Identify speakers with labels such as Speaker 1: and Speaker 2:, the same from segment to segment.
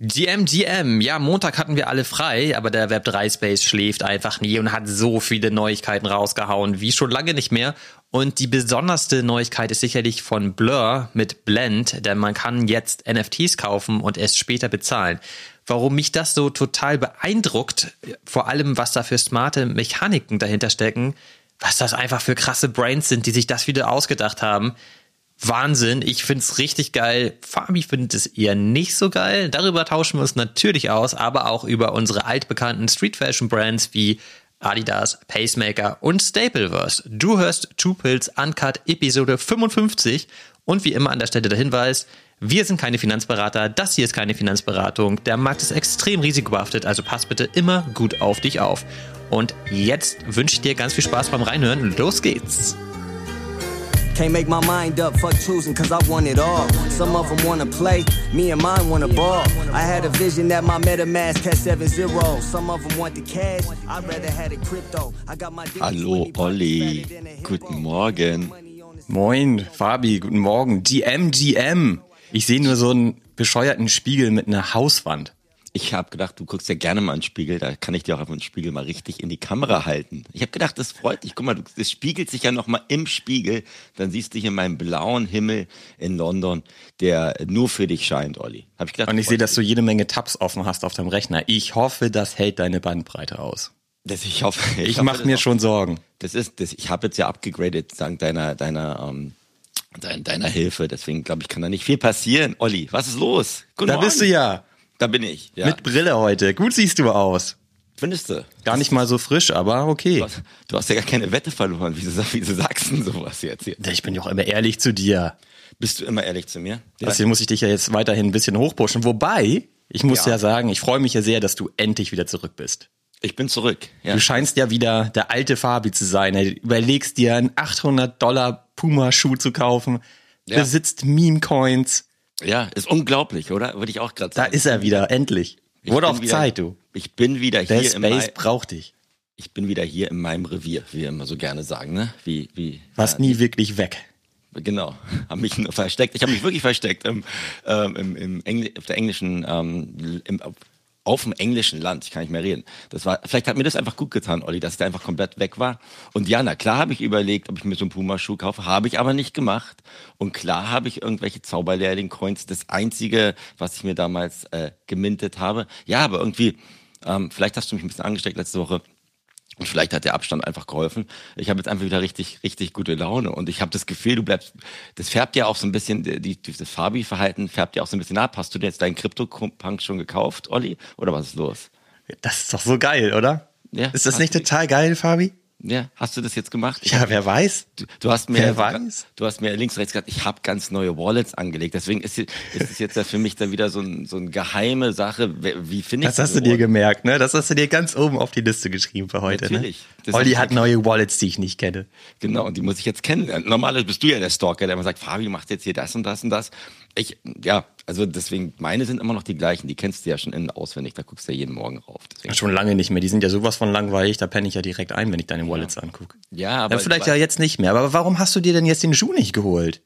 Speaker 1: GM, GM. Ja, Montag hatten wir alle frei, aber der Web3 Space schläft einfach nie und hat so viele Neuigkeiten rausgehauen wie schon lange nicht mehr. Und die besonderste Neuigkeit ist sicherlich von Blur mit Blend, denn man kann jetzt NFTs kaufen und erst später bezahlen. Warum mich das so total beeindruckt, vor allem was da für smarte Mechaniken dahinter stecken, was das einfach für krasse Brains sind, die sich das wieder ausgedacht haben. Wahnsinn, ich find's richtig geil. Fabi findet es eher nicht so geil. Darüber tauschen wir uns natürlich aus, aber auch über unsere altbekannten Street Fashion Brands wie Adidas, Pacemaker und Stapleverse. Du hörst Two Pills Uncut Episode 55 und wie immer an der Stelle der Hinweis, wir sind keine Finanzberater, das hier ist keine Finanzberatung. Der Markt ist extrem risikobehaftet, also pass bitte immer gut auf dich auf. Und jetzt wünsche ich dir ganz viel Spaß beim Reinhören. Los geht's! Can't make my mind up, fuck choosing, cause I want it all. Some of them wanna play, me and mine wanna ball. I had a vision that my MetaMask had 7 0. Some of them want the cash, I'd rather had a crypto. I got my
Speaker 2: Hallo Olli, guten Morgen.
Speaker 1: Moin, Fabi, guten Morgen. GM, GM. Ich sehe nur so einen bescheuerten Spiegel mit einer Hauswand.
Speaker 2: Ich habe gedacht, du guckst ja gerne mal einen Spiegel, da kann ich dir auch auf den Spiegel mal richtig in die Kamera halten. Ich habe gedacht, das freut dich. Guck mal, das spiegelt sich ja noch mal im Spiegel. Dann siehst du hier meinen blauen Himmel in London, der nur für dich scheint, Olli.
Speaker 1: Hab ich gedacht, Und ich sehe, dass du jede Menge Tabs offen hast auf deinem Rechner. Ich hoffe, das hält deine Bandbreite aus.
Speaker 2: Das, ich hoffe,
Speaker 1: ich, ich mache mir auch, schon Sorgen.
Speaker 2: Das ist, das, ich habe jetzt ja abgegradet dank deiner, deiner, ähm, deiner, deiner Hilfe. Deswegen glaube ich, kann da nicht viel passieren. Olli, was ist los?
Speaker 1: Guten da Morgen. bist du ja.
Speaker 2: Da bin ich. Ja.
Speaker 1: Mit Brille heute. Gut siehst du aus.
Speaker 2: Findest du?
Speaker 1: Gar nicht mal so frisch, aber okay.
Speaker 2: Du hast, du hast ja gar keine Wette verloren. Wieso, wieso sagst du sowas jetzt hier?
Speaker 1: Ich bin ja auch immer ehrlich zu dir.
Speaker 2: Bist du immer ehrlich zu mir?
Speaker 1: Deswegen muss ich dich ja jetzt weiterhin ein bisschen hochpushen. Wobei, ich muss ja, ja sagen, ich freue mich ja sehr, dass du endlich wieder zurück bist.
Speaker 2: Ich bin zurück.
Speaker 1: Ja. Du scheinst ja wieder der alte Fabi zu sein. Du überlegst dir einen 800 Dollar Puma-Schuh zu kaufen, ja. besitzt Meme-Coins,
Speaker 2: ja, ist unglaublich, oder? Würde ich auch gerade
Speaker 1: sagen. Da ist er wieder, endlich. Ich Wurde auf wieder, Zeit, du.
Speaker 2: Ich bin wieder
Speaker 1: Der
Speaker 2: hier.
Speaker 1: Der Space braucht dich.
Speaker 2: Ich bin wieder hier in meinem Revier, wie wir immer so gerne sagen, ne? Wie, wie.
Speaker 1: Warst ja, nie wirklich weg.
Speaker 2: Genau, habe mich nur versteckt. Ich habe mich wirklich versteckt im, ähm, im, im Engl auf der englischen, ähm, im, auf dem englischen Land, ich kann nicht mehr reden. Das war, vielleicht hat mir das einfach gut getan, Olli, dass da einfach komplett weg war. Und ja, na klar habe ich überlegt, ob ich mir so einen Puma-Schuh kaufe, habe ich aber nicht gemacht. Und klar habe ich irgendwelche Zauberlehrling-Coins, das einzige, was ich mir damals äh, gemintet habe. Ja, aber irgendwie, ähm, vielleicht hast du mich ein bisschen angesteckt letzte Woche. Und vielleicht hat der Abstand einfach geholfen. Ich habe jetzt einfach wieder richtig, richtig gute Laune. Und ich habe das Gefühl, du bleibst, das färbt ja auch so ein bisschen, die, dieses Fabi-Verhalten färbt ja auch so ein bisschen ab. Hast du dir jetzt deinen Crypto-Punk schon gekauft, Olli? Oder was ist los?
Speaker 1: Das ist doch so geil, oder? Ja. Ist das nicht total geil, Fabi?
Speaker 2: Ja, hast du das jetzt gemacht?
Speaker 1: Ich ja, hab, wer weiß?
Speaker 2: Du, du hast mir, wer weiß? Du hast mir links rechts gesagt, ich habe ganz neue Wallets angelegt. Deswegen ist, ist es jetzt für mich dann wieder so, ein, so eine geheime Sache. Wie finde ich
Speaker 1: das? Das hast du dir gemerkt, ne? Das hast du dir ganz oben auf die Liste geschrieben für heute. Ne? Natürlich. Ne? Olli hat neue Wallets, die ich nicht kenne.
Speaker 2: Genau, und die muss ich jetzt kennenlernen. Normalerweise bist du ja der Stalker, der immer sagt, Fabi macht jetzt hier das und das und das. Ich, ja, also deswegen, meine sind immer noch die gleichen. Die kennst du ja schon innen auswendig. Da guckst du ja jeden Morgen rauf.
Speaker 1: Deswegen. Schon lange nicht mehr. Die sind ja sowas von langweilig. Da penne ich ja direkt ein, wenn ich deine Wallets ja. angucke. Ja, aber. Ja, vielleicht ja jetzt nicht mehr. Aber warum hast du dir denn jetzt den Schuh nicht geholt?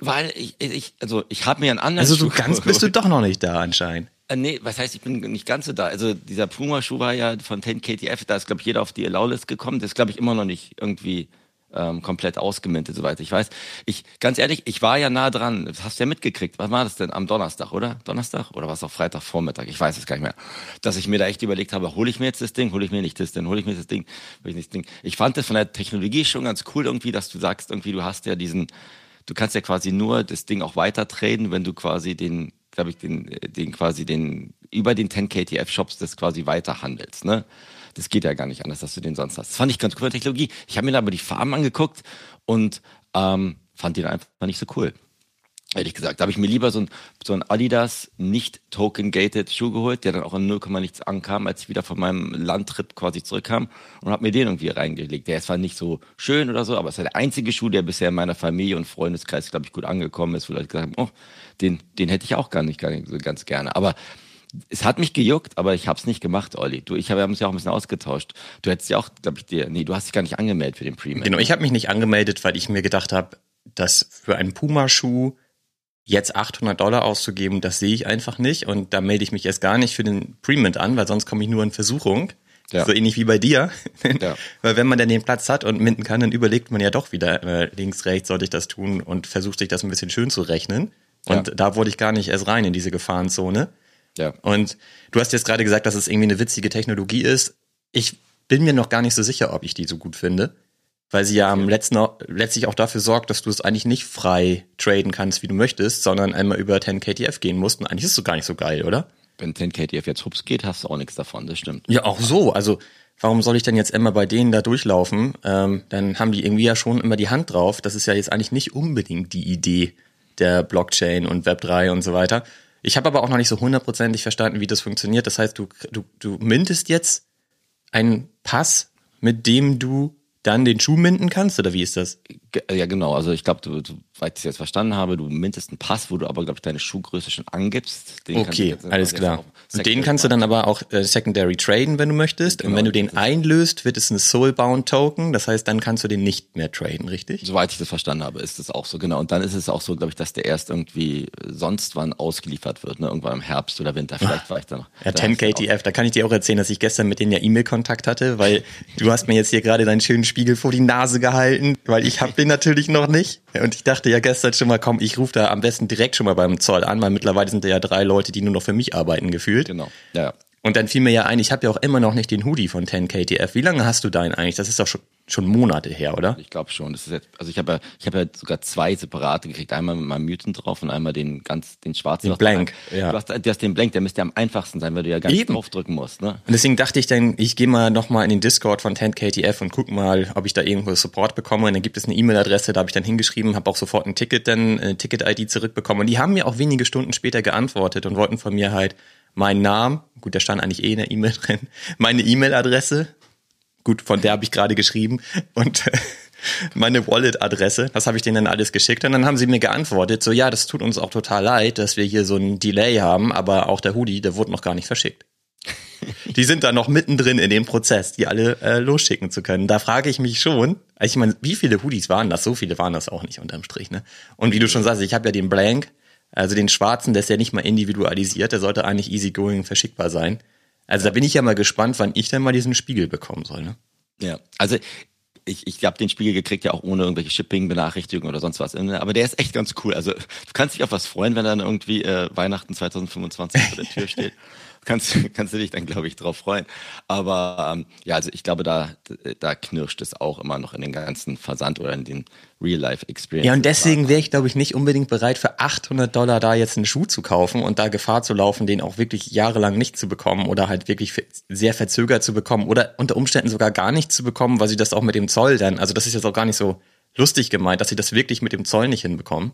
Speaker 2: Weil ich, ich also ich habe mir einen anderen
Speaker 1: Also so Schuh ganz geholt. bist du doch noch nicht da anscheinend.
Speaker 2: Äh, nee, was heißt, ich bin nicht ganz so da. Also dieser Puma-Schuh war ja von 10 KTF, da ist, glaube ich, jeder auf die Allow-List gekommen. Das ist, glaube ich, immer noch nicht irgendwie ähm, komplett ausgemintet, soweit ich weiß. Ich, ganz ehrlich, ich war ja nah dran. Das hast du ja mitgekriegt. Was war das denn? Am Donnerstag, oder? Donnerstag? Oder war es auch Freitagvormittag? Ich weiß es gar nicht mehr. Dass ich mir da echt überlegt habe, hole ich mir jetzt das Ding, hole ich mir nicht das Ding, hole ich mir das Ding, hole ich nicht das Ding. Ich fand das von der Technologie schon ganz cool irgendwie, dass du sagst, irgendwie, du hast ja diesen, du kannst ja quasi nur das Ding auch weiter traden, wenn du quasi den, glaube ich, den, den quasi den, über den 10 KTF Shops das quasi weiter handelst, ne? Das geht ja gar nicht anders, dass du den sonst hast. Das fand ich ganz cool von Technologie. Ich habe mir da aber die Farben angeguckt und ähm, fand den einfach nicht so cool. Ehrlich gesagt, da habe ich mir lieber so ein, so ein Adidas nicht token-gated Schuh geholt, der dann auch in 0, nichts ankam, als ich wieder von meinem Landtrip quasi zurückkam und habe mir den irgendwie reingelegt. Der ist zwar nicht so schön oder so, aber es ist der einzige Schuh, der bisher in meiner Familie und Freundeskreis, glaube ich, gut angekommen ist, wo Leute gesagt haben, oh, den, den hätte ich auch gar nicht, gar nicht so ganz gerne. Aber es hat mich gejuckt, aber ich habe es nicht gemacht, Olli. Du, ich habe uns ja auch ein bisschen ausgetauscht. Du hättest ja auch, glaube ich, dir, nee, du hast dich gar nicht angemeldet für den Premium.
Speaker 1: Genau, ich habe mich nicht angemeldet, weil ich mir gedacht habe, dass für einen Puma-Schuh jetzt 800 Dollar auszugeben, das sehe ich einfach nicht und da melde ich mich erst gar nicht für den Premint an, weil sonst komme ich nur in Versuchung. Ja. So ähnlich wie bei dir. Ja. Weil wenn man dann den Platz hat und minden kann, dann überlegt man ja doch wieder äh, links, rechts, sollte ich das tun und versucht sich das ein bisschen schön zu rechnen. Und ja. da wurde ich gar nicht erst rein in diese Gefahrenzone. Ja. Und du hast jetzt gerade gesagt, dass es irgendwie eine witzige Technologie ist. Ich bin mir noch gar nicht so sicher, ob ich die so gut finde weil sie ja am letzten letztlich auch dafür sorgt, dass du es eigentlich nicht frei traden kannst, wie du möchtest, sondern einmal über 10 KTF gehen musst. Und eigentlich ist es so gar nicht so geil, oder?
Speaker 2: Wenn 10 KTF jetzt hups geht, hast du auch nichts davon, das stimmt.
Speaker 1: Ja, auch so. Also warum soll ich denn jetzt immer bei denen da durchlaufen? Ähm, dann haben die irgendwie ja schon immer die Hand drauf. Das ist ja jetzt eigentlich nicht unbedingt die Idee der Blockchain und Web3 und so weiter. Ich habe aber auch noch nicht so hundertprozentig verstanden, wie das funktioniert. Das heißt, du, du, du mintest jetzt einen Pass, mit dem du dann den Schuh minden kannst oder wie ist das?
Speaker 2: Ja, genau. Also ich glaube, du, du, weil ich es jetzt verstanden habe, du mintest einen Pass, wo du aber, glaube ich, deine Schuhgröße schon angibst.
Speaker 1: Okay, alles klar. Und den kannst du dann aber auch äh, secondary traden, wenn du möchtest. Genau, und wenn du den einlöst, wird es ein Soulbound Token. Das heißt, dann kannst du den nicht mehr traden, richtig?
Speaker 2: Soweit ich das verstanden habe, ist das auch so, genau. Und dann ist es auch so, glaube ich, dass der erst irgendwie sonst wann ausgeliefert wird, ne? Irgendwann im Herbst oder Winter. Vielleicht war ich da noch.
Speaker 1: Ja, 10 KTF, da kann ich dir auch erzählen, dass ich gestern mit denen ja E-Mail-Kontakt hatte, weil du hast mir jetzt hier gerade deinen schönen Spiegel vor die Nase gehalten, weil ich habe den natürlich noch nicht. Und ich dachte ja gestern schon mal, komm, ich rufe da am besten direkt schon mal beim Zoll an, weil mittlerweile sind da ja drei Leute, die nur noch für mich arbeiten gefühlt.
Speaker 2: Genau. Ja.
Speaker 1: Und dann fiel mir ja ein, ich habe ja auch immer noch nicht den Hoodie von 10KTF. Wie lange hast du deinen eigentlich? Das ist doch schon, schon Monate her, oder?
Speaker 2: Ich glaube schon. Das ist jetzt, also ich habe ja, ich habe ja sogar zwei separate gekriegt. Einmal mit meinem Mutant drauf und einmal den ganz, den schwarzen.
Speaker 1: Den Blank,
Speaker 2: ja. Du hast, du hast den Blank, der müsste ja am einfachsten sein, weil du ja gar nicht draufdrücken musst. Ne?
Speaker 1: Und deswegen dachte ich dann, ich gehe mal nochmal in den Discord von 10KTF und guck mal, ob ich da irgendwo Support bekomme. Und dann gibt es eine E-Mail-Adresse, da habe ich dann hingeschrieben, habe auch sofort ein Ticket, dann eine Ticket-ID zurückbekommen. Und die haben mir auch wenige Stunden später geantwortet und wollten von mir halt mein Name, gut, da stand eigentlich eh in der E-Mail drin, meine E-Mail-Adresse, gut, von der habe ich gerade geschrieben und meine Wallet-Adresse, das habe ich denen dann alles geschickt und dann haben sie mir geantwortet, so ja, das tut uns auch total leid, dass wir hier so ein Delay haben, aber auch der Hoodie, der wurde noch gar nicht verschickt. Die sind da noch mittendrin in dem Prozess, die alle äh, losschicken zu können. Da frage ich mich schon, ich meine, wie viele Hoodies waren das? So viele waren das auch nicht unterm Strich, ne? Und wie du schon sagst, ich habe ja den Blank, also den schwarzen, der ist ja nicht mal individualisiert, der sollte eigentlich easygoing verschickbar sein. Also da bin ich ja mal gespannt, wann ich denn mal diesen Spiegel bekommen soll. Ne?
Speaker 2: Ja, also ich, ich habe den Spiegel gekriegt, ja auch ohne irgendwelche Shipping-Benachrichtigungen oder sonst was. Aber der ist echt ganz cool. Also du kannst dich auf was freuen, wenn dann irgendwie äh, Weihnachten 2025 vor der Tür steht kannst, kannst du dich dann, glaube ich, drauf freuen. Aber ähm, ja, also ich glaube, da, da knirscht es auch immer noch in den ganzen Versand oder in den Real-Life-Experience.
Speaker 1: Ja, und deswegen wäre ich, glaube ich, nicht unbedingt bereit, für 800 Dollar da jetzt einen Schuh zu kaufen und da Gefahr zu laufen, den auch wirklich jahrelang nicht zu bekommen oder halt wirklich sehr verzögert zu bekommen oder unter Umständen sogar gar nicht zu bekommen, weil sie das auch mit dem Zoll dann, also das ist jetzt auch gar nicht so lustig gemeint, dass sie das wirklich mit dem Zoll nicht hinbekommen.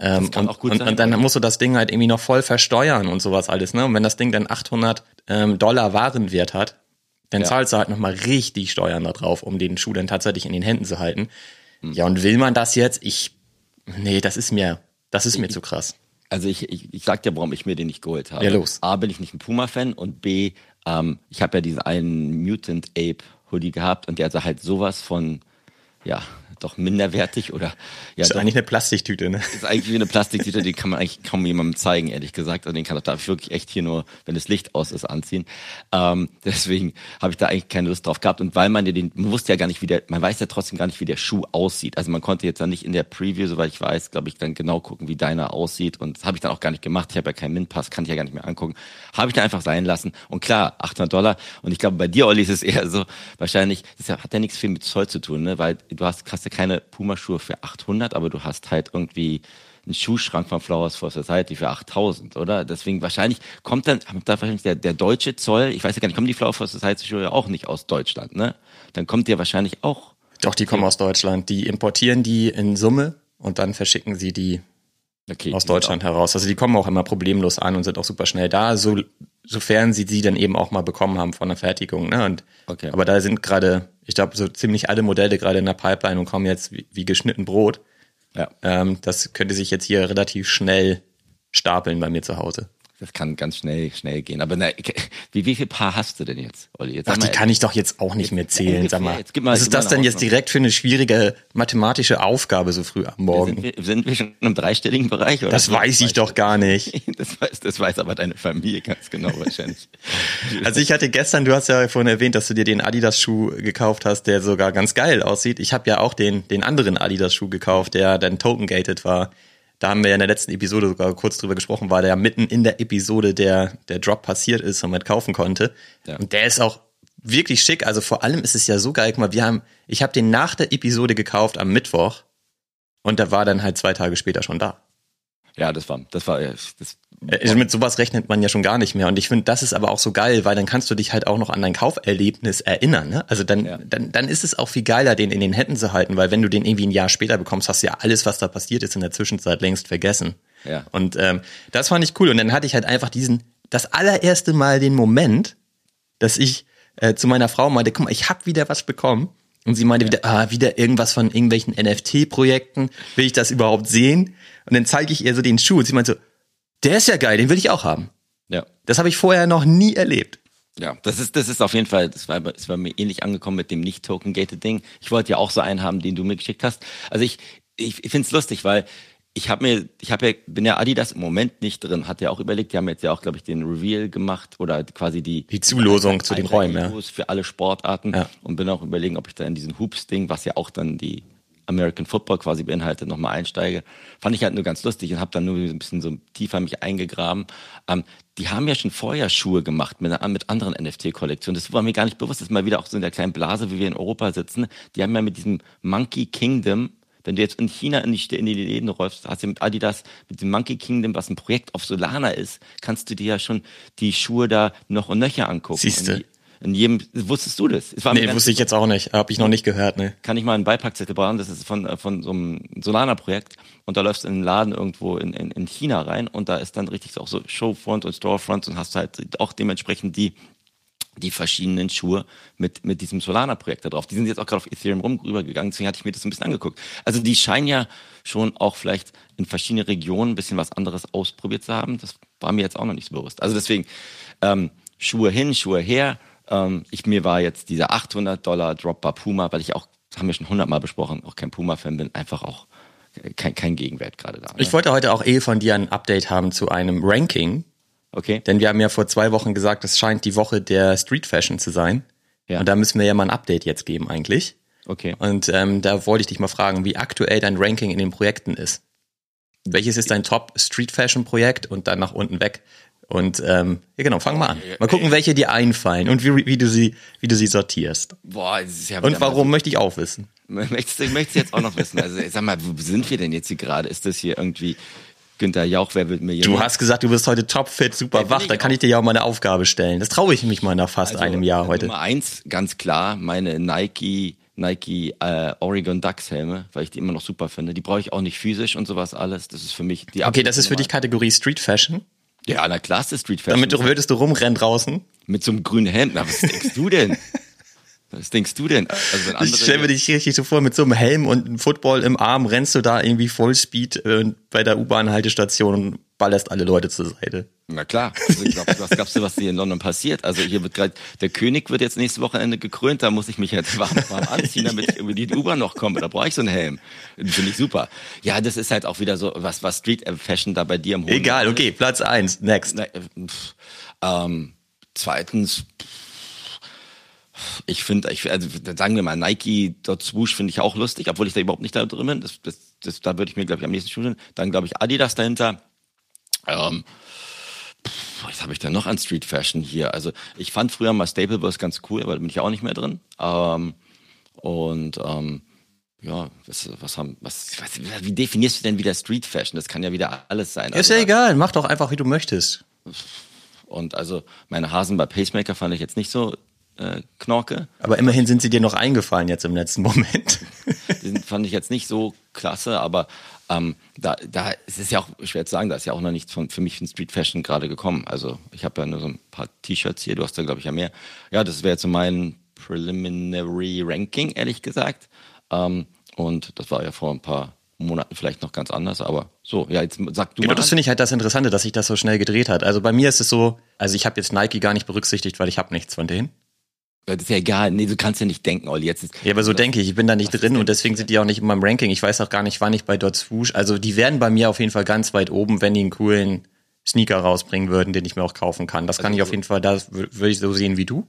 Speaker 1: Ähm, und, und, und, dann musst du das Ding halt irgendwie noch voll versteuern und sowas alles. Ne? Und wenn das Ding dann 800 ähm, Dollar Warenwert hat, dann ja. zahlst du halt nochmal richtig Steuern da drauf, um den Schuh dann tatsächlich in den Händen zu halten. Hm. Ja, und will man das jetzt? Ich, nee, das ist mir, das ist mir ich, zu krass.
Speaker 2: Also ich, ich, ich sag dir, warum ich mir den nicht geholt habe.
Speaker 1: Ja, los.
Speaker 2: A, bin ich nicht ein Puma-Fan und B, ähm, ich habe ja diesen einen Mutant Ape Hoodie gehabt und der hatte halt sowas von, ja, doch minderwertig oder
Speaker 1: ja. Ist
Speaker 2: doch,
Speaker 1: eigentlich eine Plastiktüte, ne?
Speaker 2: Ist eigentlich wie eine Plastiktüte, die kann man eigentlich kaum jemandem zeigen, ehrlich gesagt. Also den kann darf ich wirklich echt hier nur, wenn das Licht aus ist, anziehen. Ähm, deswegen habe ich da eigentlich keine Lust drauf gehabt. Und weil man den, man wusste ja gar nicht, wie der, man weiß ja trotzdem gar nicht, wie der Schuh aussieht. Also man konnte jetzt dann nicht in der Preview, soweit ich weiß, glaube ich, dann genau gucken, wie deiner aussieht. Und das habe ich dann auch gar nicht gemacht. Ich habe ja keinen Min-Pass, kann ich ja gar nicht mehr angucken. Habe ich dann einfach sein lassen. Und klar, 800 Dollar. Und ich glaube, bei dir, Olli, ist es eher so, wahrscheinlich, das hat ja nichts viel mit Zoll zu tun, ne? weil du hast, hast ja keine Pumaschuhe für 800, aber du hast halt irgendwie einen Schuhschrank von Flowers for Society für 8000, oder? Deswegen wahrscheinlich kommt dann, da wahrscheinlich der, der deutsche Zoll, ich weiß ja gar nicht, kommen die Flowers for Society Schuhe ja auch nicht aus Deutschland, ne? Dann kommt der wahrscheinlich auch.
Speaker 1: Doch, die kommen aus Deutschland. Die importieren die in Summe und dann verschicken sie die okay, aus Deutschland heraus. Also die kommen auch immer problemlos an und sind auch super schnell da, so, sofern sie sie dann eben auch mal bekommen haben von der Fertigung. Ne? Und, okay. Aber da sind gerade, ich glaube, so ziemlich alle Modelle gerade in der Pipeline und kommen jetzt wie, wie geschnitten Brot. Ja. Ähm, das könnte sich jetzt hier relativ schnell stapeln bei mir zu Hause.
Speaker 2: Das kann ganz schnell, schnell gehen. Aber na, wie, wie viel Paar hast du denn jetzt,
Speaker 1: Olli? Jetzt Ach, die kann ich doch jetzt auch nicht mehr zählen, ungefähr, sag mal. Jetzt mal Was ist das denn jetzt direkt für eine schwierige mathematische Aufgabe so früh am Morgen?
Speaker 2: Sind wir, sind wir schon im dreistelligen Bereich?
Speaker 1: Oder das weiß ich doch gar nicht.
Speaker 2: Das weiß, das weiß aber deine Familie ganz genau wahrscheinlich.
Speaker 1: also ich hatte gestern, du hast ja vorhin erwähnt, dass du dir den Adidas-Schuh gekauft hast, der sogar ganz geil aussieht. Ich habe ja auch den, den anderen Adidas-Schuh gekauft, der dann token-gated war. Da haben wir ja in der letzten Episode sogar kurz drüber gesprochen, weil der ja mitten in der Episode der, der Drop passiert ist und man kaufen konnte. Ja. Und der ist auch wirklich schick. Also vor allem ist es ja so geil. Guck mal, wir haben, ich habe den nach der Episode gekauft am Mittwoch und der war dann halt zwei Tage später schon da.
Speaker 2: Ja, das war, das war, das
Speaker 1: also mit sowas rechnet man ja schon gar nicht mehr. Und ich finde, das ist aber auch so geil, weil dann kannst du dich halt auch noch an dein Kauferlebnis erinnern. Ne? Also dann, ja. dann, dann ist es auch viel geiler, den in den Händen zu halten, weil wenn du den irgendwie ein Jahr später bekommst, hast du ja alles, was da passiert ist, in der Zwischenzeit längst vergessen. Ja. Und ähm, das fand ich cool. Und dann hatte ich halt einfach diesen, das allererste Mal den Moment, dass ich äh, zu meiner Frau meinte, guck mal, ich habe wieder was bekommen. Und sie meinte ja. wieder, ah, wieder irgendwas von irgendwelchen NFT-Projekten. Will ich das überhaupt sehen? Und dann zeige ich ihr so den Schuh und sie meinte so, der ist ja geil, den will ich auch haben. Ja. Das habe ich vorher noch nie erlebt.
Speaker 2: Ja, das ist, das ist auf jeden Fall, das war, das war mir ähnlich angekommen mit dem nicht token-gated Ding. Ich wollte ja auch so einen haben, den du mir geschickt hast. Also ich, ich, ich finde es lustig, weil ich habe mir, ich habe ja, bin ja Adidas im Moment nicht drin, hat ja auch überlegt, die haben jetzt ja auch, glaube ich, den Reveal gemacht oder quasi die
Speaker 1: die Zulosung zu den Räumen, ja.
Speaker 2: für alle Sportarten ja. und bin auch überlegen, ob ich da in diesen Hoops-Ding, was ja auch dann die American Football quasi beinhaltet, nochmal einsteige. Fand ich halt nur ganz lustig und habe dann nur ein bisschen so tiefer mich eingegraben. Ähm, die haben ja schon vorher Schuhe gemacht mit, mit anderen NFT-Kollektionen. Das war mir gar nicht bewusst. Das ist mal wieder auch so in der kleinen Blase, wie wir in Europa sitzen. Die haben ja mit diesem Monkey Kingdom wenn du jetzt in China in die, in die Läden räufst, hast du mit Adidas, mit dem Monkey Kingdom, was ein Projekt auf Solana ist, kannst du dir ja schon die Schuhe da noch und nöcher angucken.
Speaker 1: Siehste.
Speaker 2: In jedem, wusstest du das?
Speaker 1: Es war nee, wusste ich jetzt auch nicht. Habe ich noch nicht gehört, ne.
Speaker 2: Kann ich mal einen Beipackzettel bauen? Das ist von, äh, von so einem Solana-Projekt. Und da läufst du in einen Laden irgendwo in, in, in China rein und da ist dann richtig so auch so Showfront und Storefront und hast halt auch dementsprechend die die verschiedenen Schuhe mit, mit diesem Solana-Projekt da drauf. Die sind jetzt auch gerade auf Ethereum rum rübergegangen, deswegen hatte ich mir das ein bisschen angeguckt. Also die scheinen ja schon auch vielleicht in verschiedenen Regionen ein bisschen was anderes ausprobiert zu haben. Das war mir jetzt auch noch nicht so bewusst. Also deswegen ähm, Schuhe hin, Schuhe her, ähm, ich, mir war jetzt dieser 800 Dollar Drop bei Puma, weil ich auch, das haben wir schon hundertmal besprochen, auch kein Puma-Fan bin, einfach auch kein, kein Gegenwert gerade da. Ne?
Speaker 1: Ich wollte heute auch eh von dir ein Update haben zu einem Ranking. Okay. Denn wir haben ja vor zwei Wochen gesagt, es scheint die Woche der Street Fashion zu sein. Ja. Und da müssen wir ja mal ein Update jetzt geben eigentlich. Okay. Und ähm, da wollte ich dich mal fragen, wie aktuell dein Ranking in den Projekten ist. Welches ist dein Top Street Fashion Projekt und dann nach unten weg? Und ähm, ja genau, fang mal an. Mal gucken, welche dir einfallen und wie, wie du sie, wie du sie sortierst. Boah, das ist ja Und warum so, möchte ich auch wissen?
Speaker 2: Möchtest du, möchtest du jetzt auch noch wissen? Also sag mal, wo sind wir denn jetzt hier gerade? Ist das hier irgendwie Günther Jauch, wer wird mir?
Speaker 1: Du hast gesagt, du bist heute topfit, super ja, wach. Da kann ich dir ja auch mal eine Aufgabe stellen. Das traue ich mich mal nach fast also, einem Jahr heute.
Speaker 2: Nummer eins, ganz klar, meine Nike Nike äh, Oregon Ducks Helme, weil ich die immer noch super finde. Die brauche ich auch nicht physisch und sowas alles. Das ist für mich die
Speaker 1: Okay, das ist für dich Kategorie Street Fashion?
Speaker 2: Ja, na klar, ist Street Fashion.
Speaker 1: Damit du, würdest du rumrennen draußen?
Speaker 2: Mit so einem grünen Hemd. Na, was denkst du denn? Was denkst du denn?
Speaker 1: Also wenn andere ich stelle mir dich richtig so vor, mit so einem Helm und einem Football im Arm rennst du da irgendwie Vollspeed äh, bei der U-Bahn-Haltestation und ballerst alle Leute zur Seite.
Speaker 2: Na klar, also ich glaub, was glaubst du, was hier in London passiert? Also hier wird gerade, der König wird jetzt nächstes Wochenende gekrönt, da muss ich mich jetzt warm, warm anziehen, damit ich über die U-Bahn noch komme. Da brauche ich so einen Helm. Finde ich super. Ja, das ist halt auch wieder so, was, was Street Fashion da bei dir im
Speaker 1: Hohen Egal, okay, Platz eins, next. Na, äh,
Speaker 2: pff, ähm, zweitens, ich finde, ich, also sagen wir mal, Nike dort Swoosh finde ich auch lustig, obwohl ich da überhaupt nicht da drin bin. Das, das, das, da würde ich mir, glaube ich, am nächsten Schuh Dann, glaube ich, Adidas dahinter. Ähm, was habe ich denn noch an Street Fashion hier? Also ich fand früher mal Stapleverse ganz cool, aber da bin ich auch nicht mehr drin. Ähm, und ähm, ja, was, was haben, was, was, wie definierst du denn wieder Street Fashion? Das kann ja wieder alles sein.
Speaker 1: Ist also, ja egal, mach doch einfach, wie du möchtest.
Speaker 2: Und also meine Hasen bei Pacemaker fand ich jetzt nicht so äh, Knorke.
Speaker 1: Aber immerhin sind sie dir noch eingefallen jetzt im letzten Moment.
Speaker 2: Den fand ich jetzt nicht so klasse, aber ähm, da, da es ist ja auch schwer zu sagen, da ist ja auch noch nichts von, für mich von Street Fashion gerade gekommen. Also ich habe ja nur so ein paar T-Shirts hier, du hast da glaube ich ja mehr. Ja, das wäre jetzt so mein Preliminary Ranking, ehrlich gesagt. Ähm, und das war ja vor ein paar Monaten vielleicht noch ganz anders, aber so, ja, jetzt sag du
Speaker 1: genau,
Speaker 2: mal.
Speaker 1: das finde ich halt das Interessante, dass sich das so schnell gedreht hat. Also bei mir ist es so, also ich habe jetzt Nike gar nicht berücksichtigt, weil ich habe nichts von denen.
Speaker 2: Ja, Das ist ja egal, nee, du kannst ja nicht denken, Olli, jetzt ist.
Speaker 1: Ja, aber so denke ich, ich bin da nicht drin und deswegen sind die auch nicht in meinem Ranking. Ich weiß auch gar nicht, wann ich bei Dot Swoosh, also die wären bei mir auf jeden Fall ganz weit oben, wenn die einen coolen Sneaker rausbringen würden, den ich mir auch kaufen kann. Das kann
Speaker 2: Also
Speaker 1: ich auf jeden Fall, das wür- würde ich so sehen wie du.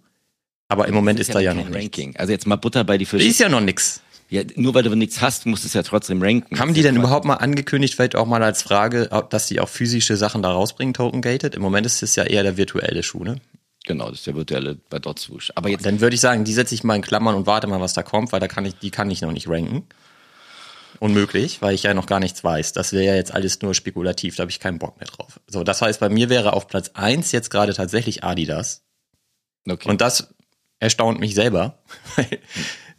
Speaker 1: Aber im Moment ist, da ja noch nichts.
Speaker 2: Ranking. Also jetzt mal Butter bei die Fische.
Speaker 1: Ist ja noch nix.
Speaker 2: Ja, nur weil du nichts hast, musst du es ja trotzdem ranken.
Speaker 1: Haben die
Speaker 2: ja
Speaker 1: denn überhaupt mal angekündigt, vielleicht auch mal als Frage, dass die auch physische Sachen da rausbringen, Token Gated? Im Moment ist es ja eher der virtuelle Schuh, ne?
Speaker 2: Genau, das ist der virtuelle bei Dot Swoosh. Aber jetzt,
Speaker 1: Dann würde ich sagen, die setze ich mal in Klammern und warte mal, was da kommt, weil da kann ich, die kann ich noch nicht ranken. Unmöglich, weil ich ja noch gar nichts weiß. Das wäre ja jetzt alles nur spekulativ, da habe ich keinen Bock mehr drauf. So, das heißt, bei mir wäre auf Platz eins jetzt gerade tatsächlich Adidas.
Speaker 2: okay.
Speaker 1: Und das erstaunt mich selber. weil,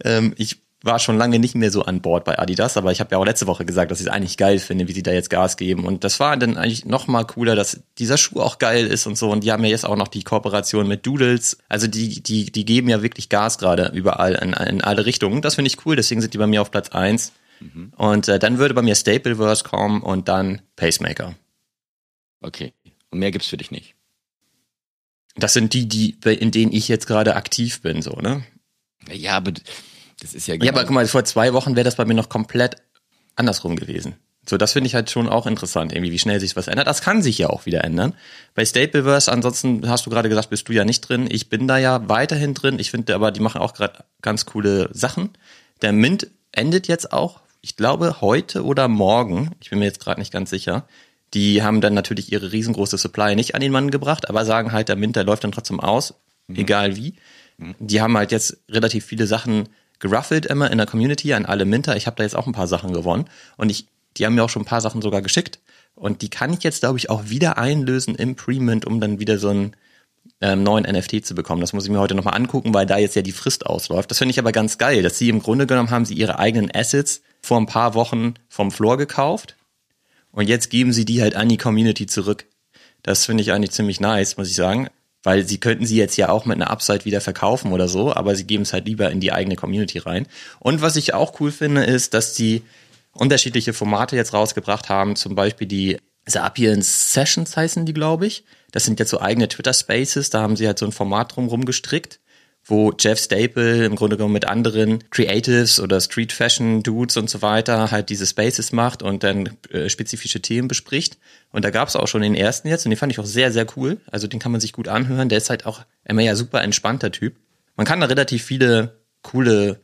Speaker 1: ähm, ich war schon lange nicht mehr so an Bord bei Adidas, aber ich habe ja auch letzte Woche gesagt, dass ich es eigentlich geil finde, wie sie da jetzt Gas geben. Und das war dann eigentlich noch mal cooler, dass dieser Schuh auch geil ist und so. Und die haben ja jetzt auch noch die Kooperation mit Doodles. Also die, die, die geben ja wirklich Gas gerade überall in, in alle Richtungen. Das finde ich cool, deswegen sind die bei mir auf Platz eins. Und äh, dann würde bei mir Stapleverse kommen und dann Pacemaker.
Speaker 2: okay. Und mehr gibt's für dich nicht.
Speaker 1: Das sind die, die, in denen ich jetzt gerade aktiv bin, so, ne?
Speaker 2: Ja, aber das ist ja
Speaker 1: Ja, aber guck mal, vor zwei Wochen wäre das bei mir noch komplett andersrum gewesen. So, das finde ich halt schon auch interessant, irgendwie, wie schnell sich was ändert. Das kann sich ja auch wieder ändern. Bei Stapleverse, ansonsten hast du gerade gesagt, bist du ja nicht drin. Ich bin da ja weiterhin drin. Ich finde aber, die machen auch gerade ganz coole Sachen. Der Mint endet jetzt auch, ich glaube, heute oder morgen. Ich bin mir jetzt gerade nicht ganz sicher. Die haben dann natürlich ihre riesengroße Supply nicht an den Mann gebracht, aber sagen halt, der Mint, der läuft dann trotzdem aus, egal wie. Die haben halt jetzt relativ viele Sachen geruffelt immer in der Community an alle Minter. Ich habe da jetzt auch ein paar Sachen gewonnen und ich, die haben mir auch schon ein paar Sachen sogar geschickt und die kann ich jetzt glaube ich auch wieder einlösen im Pre-Mint, um dann wieder so einen ähm, neuen NFT zu bekommen. Das muss ich mir heute nochmal angucken, weil da jetzt ja die Frist ausläuft. Das finde ich aber ganz geil, dass sie im Grunde genommen haben sie ihre eigenen Assets vor ein paar Wochen vom Floor gekauft und jetzt geben sie die halt an die Community zurück. Das finde ich eigentlich ziemlich nice, muss ich sagen. Weil sie könnten sie jetzt ja auch mit einer Upside wieder verkaufen oder so, aber sie geben es halt lieber in die eigene Community rein. Und was ich auch cool finde, ist, dass sie unterschiedliche Formate jetzt rausgebracht haben. Zum Beispiel die Sapiens Sessions heißen die, glaube ich. Das sind jetzt so eigene Twitter Spaces. Da haben sie halt so ein Format drumherum gestrickt, wo Jeff Staple im Grunde genommen mit anderen Creatives oder Street Fashion Dudes und so weiter halt diese Spaces macht und dann äh, spezifische Themen bespricht. Und da gab es auch schon den ersten jetzt und den fand ich auch sehr, sehr cool. Also den kann man sich gut anhören. Der ist halt auch immer ja super entspannter Typ. Man kann da relativ viele coole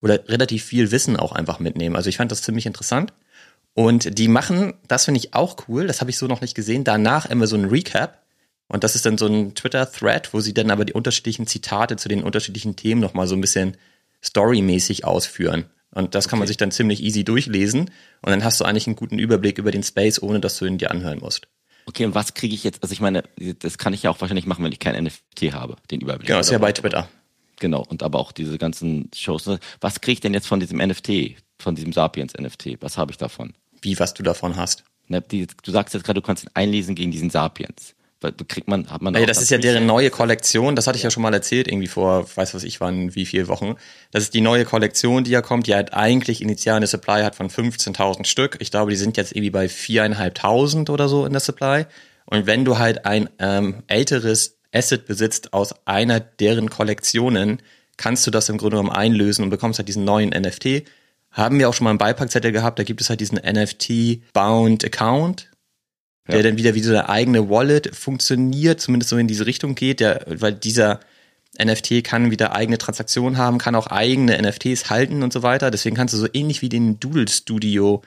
Speaker 1: oder relativ viel Wissen auch einfach mitnehmen. Also ich fand das ziemlich interessant. Und die machen, das finde ich auch cool, das habe ich so noch nicht gesehen, danach immer so ein Recap. Und das ist dann so ein Twitter-Thread, wo sie dann aber die unterschiedlichen Zitate zu den unterschiedlichen Themen nochmal so ein bisschen storymäßig ausführen. Und das kann man
Speaker 2: Okay.
Speaker 1: sich dann ziemlich easy durchlesen. Und dann hast du eigentlich einen guten Überblick über den Space, ohne dass du ihn dir anhören musst.
Speaker 2: Okay, und was kriege ich jetzt? Also ich meine, das kann ich ja auch wahrscheinlich machen, wenn ich kein NFT habe, den Überblick.
Speaker 1: Genau, ist ja bei Twitter.
Speaker 2: Genau, und aber auch diese ganzen Shows. Was kriege ich denn jetzt von diesem NFT, von diesem Sapiens NFT? Was habe ich davon?
Speaker 1: Wie, was du davon hast.
Speaker 2: Ne, die, du sagst jetzt gerade, du kannst ihn einlesen gegen diesen Sapiens. Kriegt man, hat man auch
Speaker 1: das
Speaker 2: das
Speaker 1: ist ja deren neue Kollektion. Das hatte ich ja schon mal erzählt, irgendwie vor, weiß was ich wann, wie viele Wochen. Das ist die neue Kollektion, die ja kommt, die halt eigentlich initial eine Supply hat von 15.000 Stück. Ich glaube, die sind jetzt irgendwie bei 4.500 oder so in der Supply. Und wenn du halt ein ähm, älteres Asset besitzt aus einer deren Kollektionen, kannst du das im Grunde genommen einlösen und bekommst halt diesen neuen NFT. Haben wir auch schon mal einen Beipackzettel gehabt, da gibt es halt diesen NFT-Bound Account, der
Speaker 2: Ja.
Speaker 1: dann wieder wie so eine eigene Wallet funktioniert, zumindest so in diese Richtung geht, der, weil dieser NFT kann wieder eigene Transaktionen haben, kann auch eigene NFTs halten und so weiter. Deswegen kannst du so ähnlich wie den Doodle Studio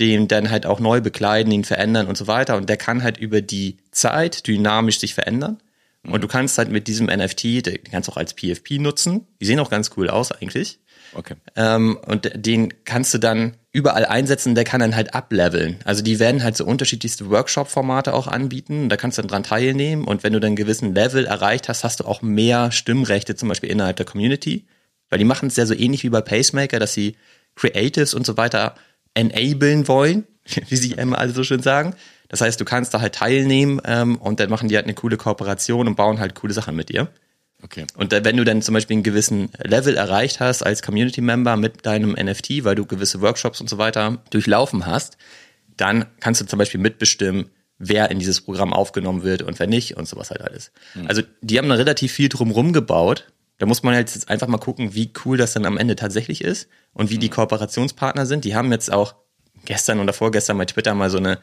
Speaker 1: den dann halt auch neu bekleiden, ihn verändern und so weiter. Und der kann halt über die Zeit dynamisch sich verändern. Und du kannst halt mit diesem NFT, den kannst du auch als PFP nutzen. Die sehen auch ganz cool aus eigentlich.
Speaker 2: Okay.
Speaker 1: Ähm, und den kannst du dann überall einsetzen, der kann dann halt ableveln. Also die werden halt so unterschiedlichste Workshop-Formate auch anbieten. Da kannst du dann dran teilnehmen und wenn du dann einen gewissen Level erreicht hast, hast du auch mehr Stimmrechte, zum Beispiel innerhalb der Community. Weil die machen es ja so ähnlich wie bei Pacemaker, dass sie Creatives und so weiter enablen wollen, wie sie immer alle so schön sagen. Das heißt, du kannst da halt teilnehmen ähm, und dann machen die halt eine coole Kooperation und bauen halt coole Sachen mit dir.
Speaker 2: Okay.
Speaker 1: Und wenn du dann zum Beispiel einen gewissen Level erreicht hast als Community-Member mit deinem NFT, weil du gewisse Workshops und so weiter durchlaufen hast, dann kannst du zum Beispiel mitbestimmen, wer in dieses Programm aufgenommen wird und wer nicht und sowas halt alles. Mhm. Also die haben da relativ viel drumrum gebaut. Da muss man halt jetzt einfach mal gucken, wie cool das dann am Ende tatsächlich ist und wie mhm. die Kooperationspartner sind. Die haben jetzt auch gestern oder vorgestern bei Twitter mal so eine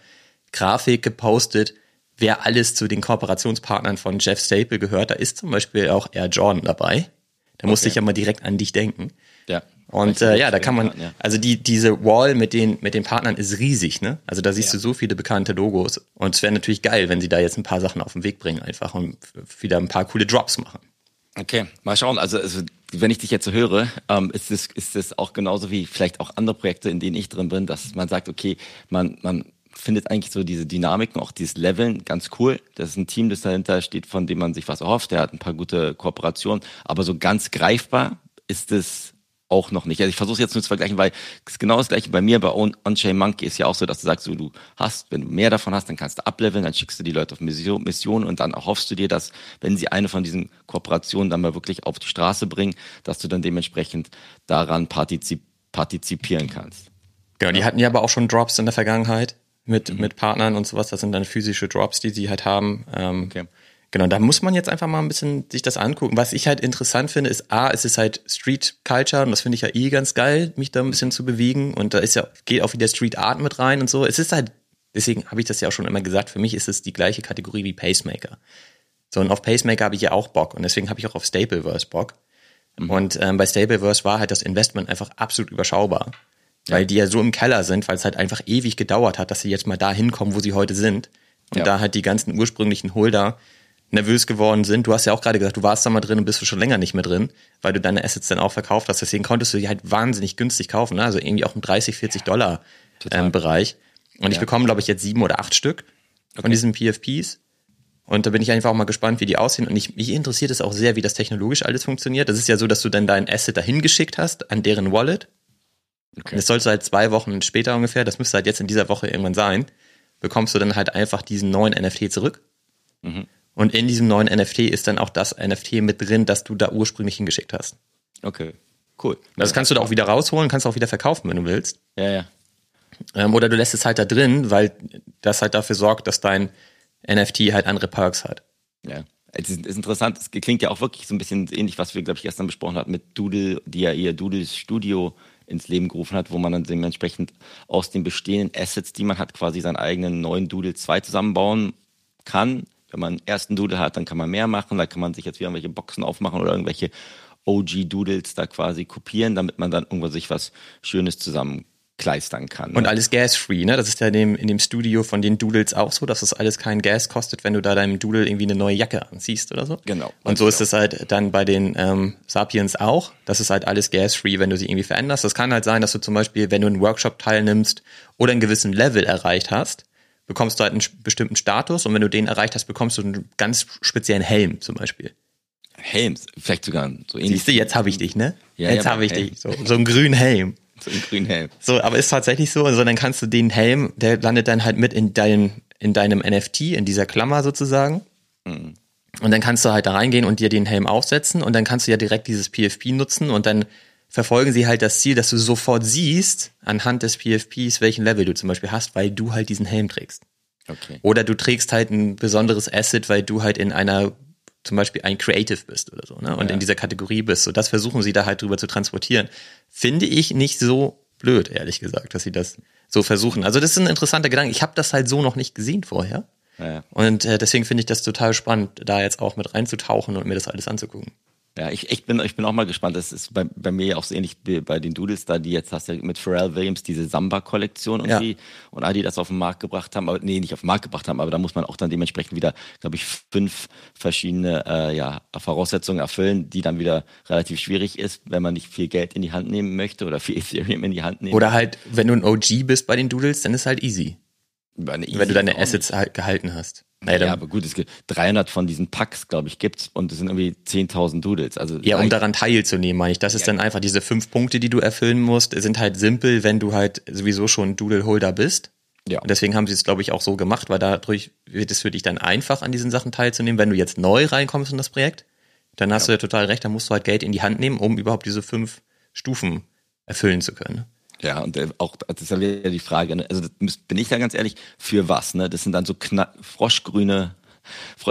Speaker 1: Grafik gepostet, wer alles zu den Kooperationspartnern von Jeff Staple gehört. Da ist zum Beispiel auch Air Jordan dabei. Da okay. musste ich ja mal direkt an dich denken.
Speaker 2: Ja.
Speaker 1: Und äh, ja, da kann man, also die, diese Wall mit den, mit den Partnern ist riesig, ne? Also da siehst ja. du so viele bekannte Logos. Und es wäre natürlich geil, wenn sie da jetzt ein paar Sachen auf den Weg bringen einfach und wieder ein paar coole Drops machen.
Speaker 2: Okay, mal schauen. Also, also wenn ich dich jetzt so höre, ähm, ist es ist es auch genauso wie vielleicht auch andere Projekte, in denen ich drin bin, dass man sagt, okay, man man findet eigentlich so diese Dynamiken, auch dieses Leveln ganz cool. Das ist ein Team, das dahinter steht, von dem man sich was erhofft. Der hat ein paar gute Kooperationen, aber so ganz greifbar ist es auch noch nicht. Also ich versuche jetzt nur zu vergleichen, weil es genau das gleiche bei mir bei On-Chain Monkey ist ja auch so, dass du sagst, so, du hast, wenn du mehr davon hast, dann kannst du ableveln, dann schickst du die Leute auf Mission, Mission und dann erhoffst du dir, dass, wenn sie eine von diesen Kooperationen dann mal wirklich auf die Straße bringen, dass du dann dementsprechend daran partizip partizipieren kannst.
Speaker 1: Genau, die hatten ja aber auch schon Drops in der Vergangenheit mit, mhm. mit Partnern und sowas. Das sind dann physische Drops, die sie halt haben. Ähm, okay. Genau, da muss man jetzt einfach mal ein bisschen sich das angucken. Was ich halt interessant finde, ist A, es ist halt Street Culture und das finde ich ja eh ganz geil, mich da ein bisschen zu bewegen. Und da ist ja, geht auch wieder Street Art mit rein und so. Es ist halt, deswegen habe ich das ja auch schon immer gesagt, für mich ist es die gleiche Kategorie wie Pacemaker. So, und auf Pacemaker habe ich ja auch Bock und deswegen habe ich auch auf Stapleverse Bock. Mhm. Und ähm, bei Stapleverse war halt das Investment einfach absolut überschaubar. Weil die ja so im Keller sind, weil es halt einfach ewig gedauert hat, dass sie jetzt mal da hinkommen, wo sie heute sind. Und ja. da halt die ganzen ursprünglichen Holder nervös geworden sind. Du hast ja auch gerade gesagt, du warst da mal drin und bist du schon länger nicht mehr drin, weil du deine Assets dann auch verkauft hast. Deswegen konntest du die halt wahnsinnig günstig kaufen, ne? also irgendwie auch im 30, 40 Dollar ähm, Bereich. Und ich bekomme, glaube ich, jetzt sieben oder acht Stück okay. von diesen PFPs. Und da bin ich einfach auch mal gespannt, wie die aussehen. Und ich, mich interessiert es auch sehr, wie das technologisch alles funktioniert. Das ist ja so, dass du dann dein Asset dahin geschickt hast an deren Wallet. Okay. Das sollte halt zwei Wochen später ungefähr, das müsste halt jetzt in dieser Woche irgendwann sein, bekommst du dann halt einfach diesen neuen NFT zurück. Mhm. Und in diesem neuen NFT ist dann auch das NFT mit drin, das du da ursprünglich hingeschickt hast.
Speaker 2: Okay, cool.
Speaker 1: Das kannst du da auch wieder rausholen, kannst auch wieder verkaufen, wenn du willst.
Speaker 2: Ja, ja.
Speaker 1: Ähm, oder du lässt es halt da drin, weil das halt dafür sorgt, dass dein NFT halt andere Perks hat.
Speaker 2: Ja. Es ist, ist interessant, es klingt ja auch wirklich so ein bisschen ähnlich, was wir, glaube ich, gestern besprochen hatten mit Doodle, die ja ihr Doodles Studio ins Leben gerufen hat, wo man dann dementsprechend aus den bestehenden Assets, die man hat, quasi seinen eigenen neuen Doodle 2 zusammenbauen kann. Wenn man einen ersten Doodle hat, dann kann man mehr machen, da kann man sich jetzt wieder irgendwelche Boxen aufmachen oder irgendwelche OG-Doodles da quasi kopieren, damit man dann irgendwo sich was Schönes zusammen kleistern kann.
Speaker 1: Ne? Und alles gas-free, ne? Das ist ja in dem, in dem Studio von den Doodles auch so, dass das alles kein Gas kostet, wenn du da deinem Doodle irgendwie eine neue Jacke anziehst oder so.
Speaker 2: Genau.
Speaker 1: Und so genau. ist es halt dann bei den ähm, Sapiens auch. Das ist halt alles gas-free, wenn du sie irgendwie veränderst. Das kann halt sein, dass du zum Beispiel, wenn du einen Workshop teilnimmst oder einen gewissen Level erreicht hast, bekommst du halt einen bestimmten Status und wenn du den erreicht hast, bekommst du einen ganz speziellen Helm zum Beispiel.
Speaker 2: Helm, vielleicht sogar so ähnlich.
Speaker 1: Siehst du, jetzt habe ich dich, ne? Ja, jetzt ja, habe ich Helm. dich. So, so einen grünen Helm.
Speaker 2: So einen grünen Helm.
Speaker 1: So, aber ist tatsächlich so. Also dann kannst du den Helm, der landet dann halt mit in deinem, in deinem NFT, in dieser Klammer sozusagen. Mhm. Und dann kannst du halt da reingehen und dir den Helm aufsetzen und dann kannst du ja direkt dieses PFP nutzen und dann verfolgen sie halt das Ziel, dass du sofort siehst, anhand des PFPs, welchen Level du zum Beispiel hast, weil du halt diesen Helm trägst.
Speaker 2: Okay.
Speaker 1: Oder du trägst halt ein besonderes Asset, weil du halt in einer zum Beispiel ein Creative bist oder so, ne? Und ja. in dieser Kategorie bist. So, das versuchen sie da halt drüber zu transportieren. Finde ich nicht so blöd, ehrlich gesagt, dass sie das so versuchen. Also das ist ein interessanter Gedanke. Ich habe das halt so noch nicht gesehen vorher. Ja. Und äh, deswegen finde ich das total spannend, da jetzt auch mit reinzutauchen und mir das alles anzugucken.
Speaker 2: Ja, ich, ich, bin, ich bin auch mal gespannt. Das ist bei, bei mir auch so ähnlich wie bei den Doodles da, die jetzt hast du ja mit Pharrell Williams diese Samba-Kollektion und, ja. die, und all die das auf den Markt gebracht haben, aber nee, nicht auf den Markt gebracht haben, aber da muss man auch dann dementsprechend wieder, glaube ich, fünf verschiedene äh, ja, Voraussetzungen erfüllen, die dann wieder relativ schwierig ist, wenn man nicht viel Geld in die Hand nehmen möchte oder viel Ethereum in die Hand nehmen.
Speaker 1: Oder halt, wenn du ein OG bist bei den Doodles, dann ist halt easy. Wenn du deine Assets halt gehalten hast.
Speaker 2: Naja, ja, aber gut, es gibt 300 von diesen Packs, glaube ich, gibt's und es sind irgendwie 10.000 Doodles. Also
Speaker 1: ja, um daran teilzunehmen, meine ich. Das ist ja. dann einfach diese fünf Punkte, die du erfüllen musst, sind halt simpel, wenn du halt sowieso schon Doodle-Holder bist. Ja. Und deswegen haben sie es, glaube ich, auch so gemacht, weil dadurch wird es für dich dann einfach, an diesen Sachen teilzunehmen. Wenn du jetzt neu reinkommst in das Projekt, Dann hast ja. du ja total recht, dann musst du halt Geld in die Hand nehmen, um überhaupt diese fünf Stufen erfüllen zu können.
Speaker 2: Ja, und äh, auch, das ist ja wieder die Frage, ne? also bin ich da ganz ehrlich, für was? Ne? Das sind dann so froschgrüne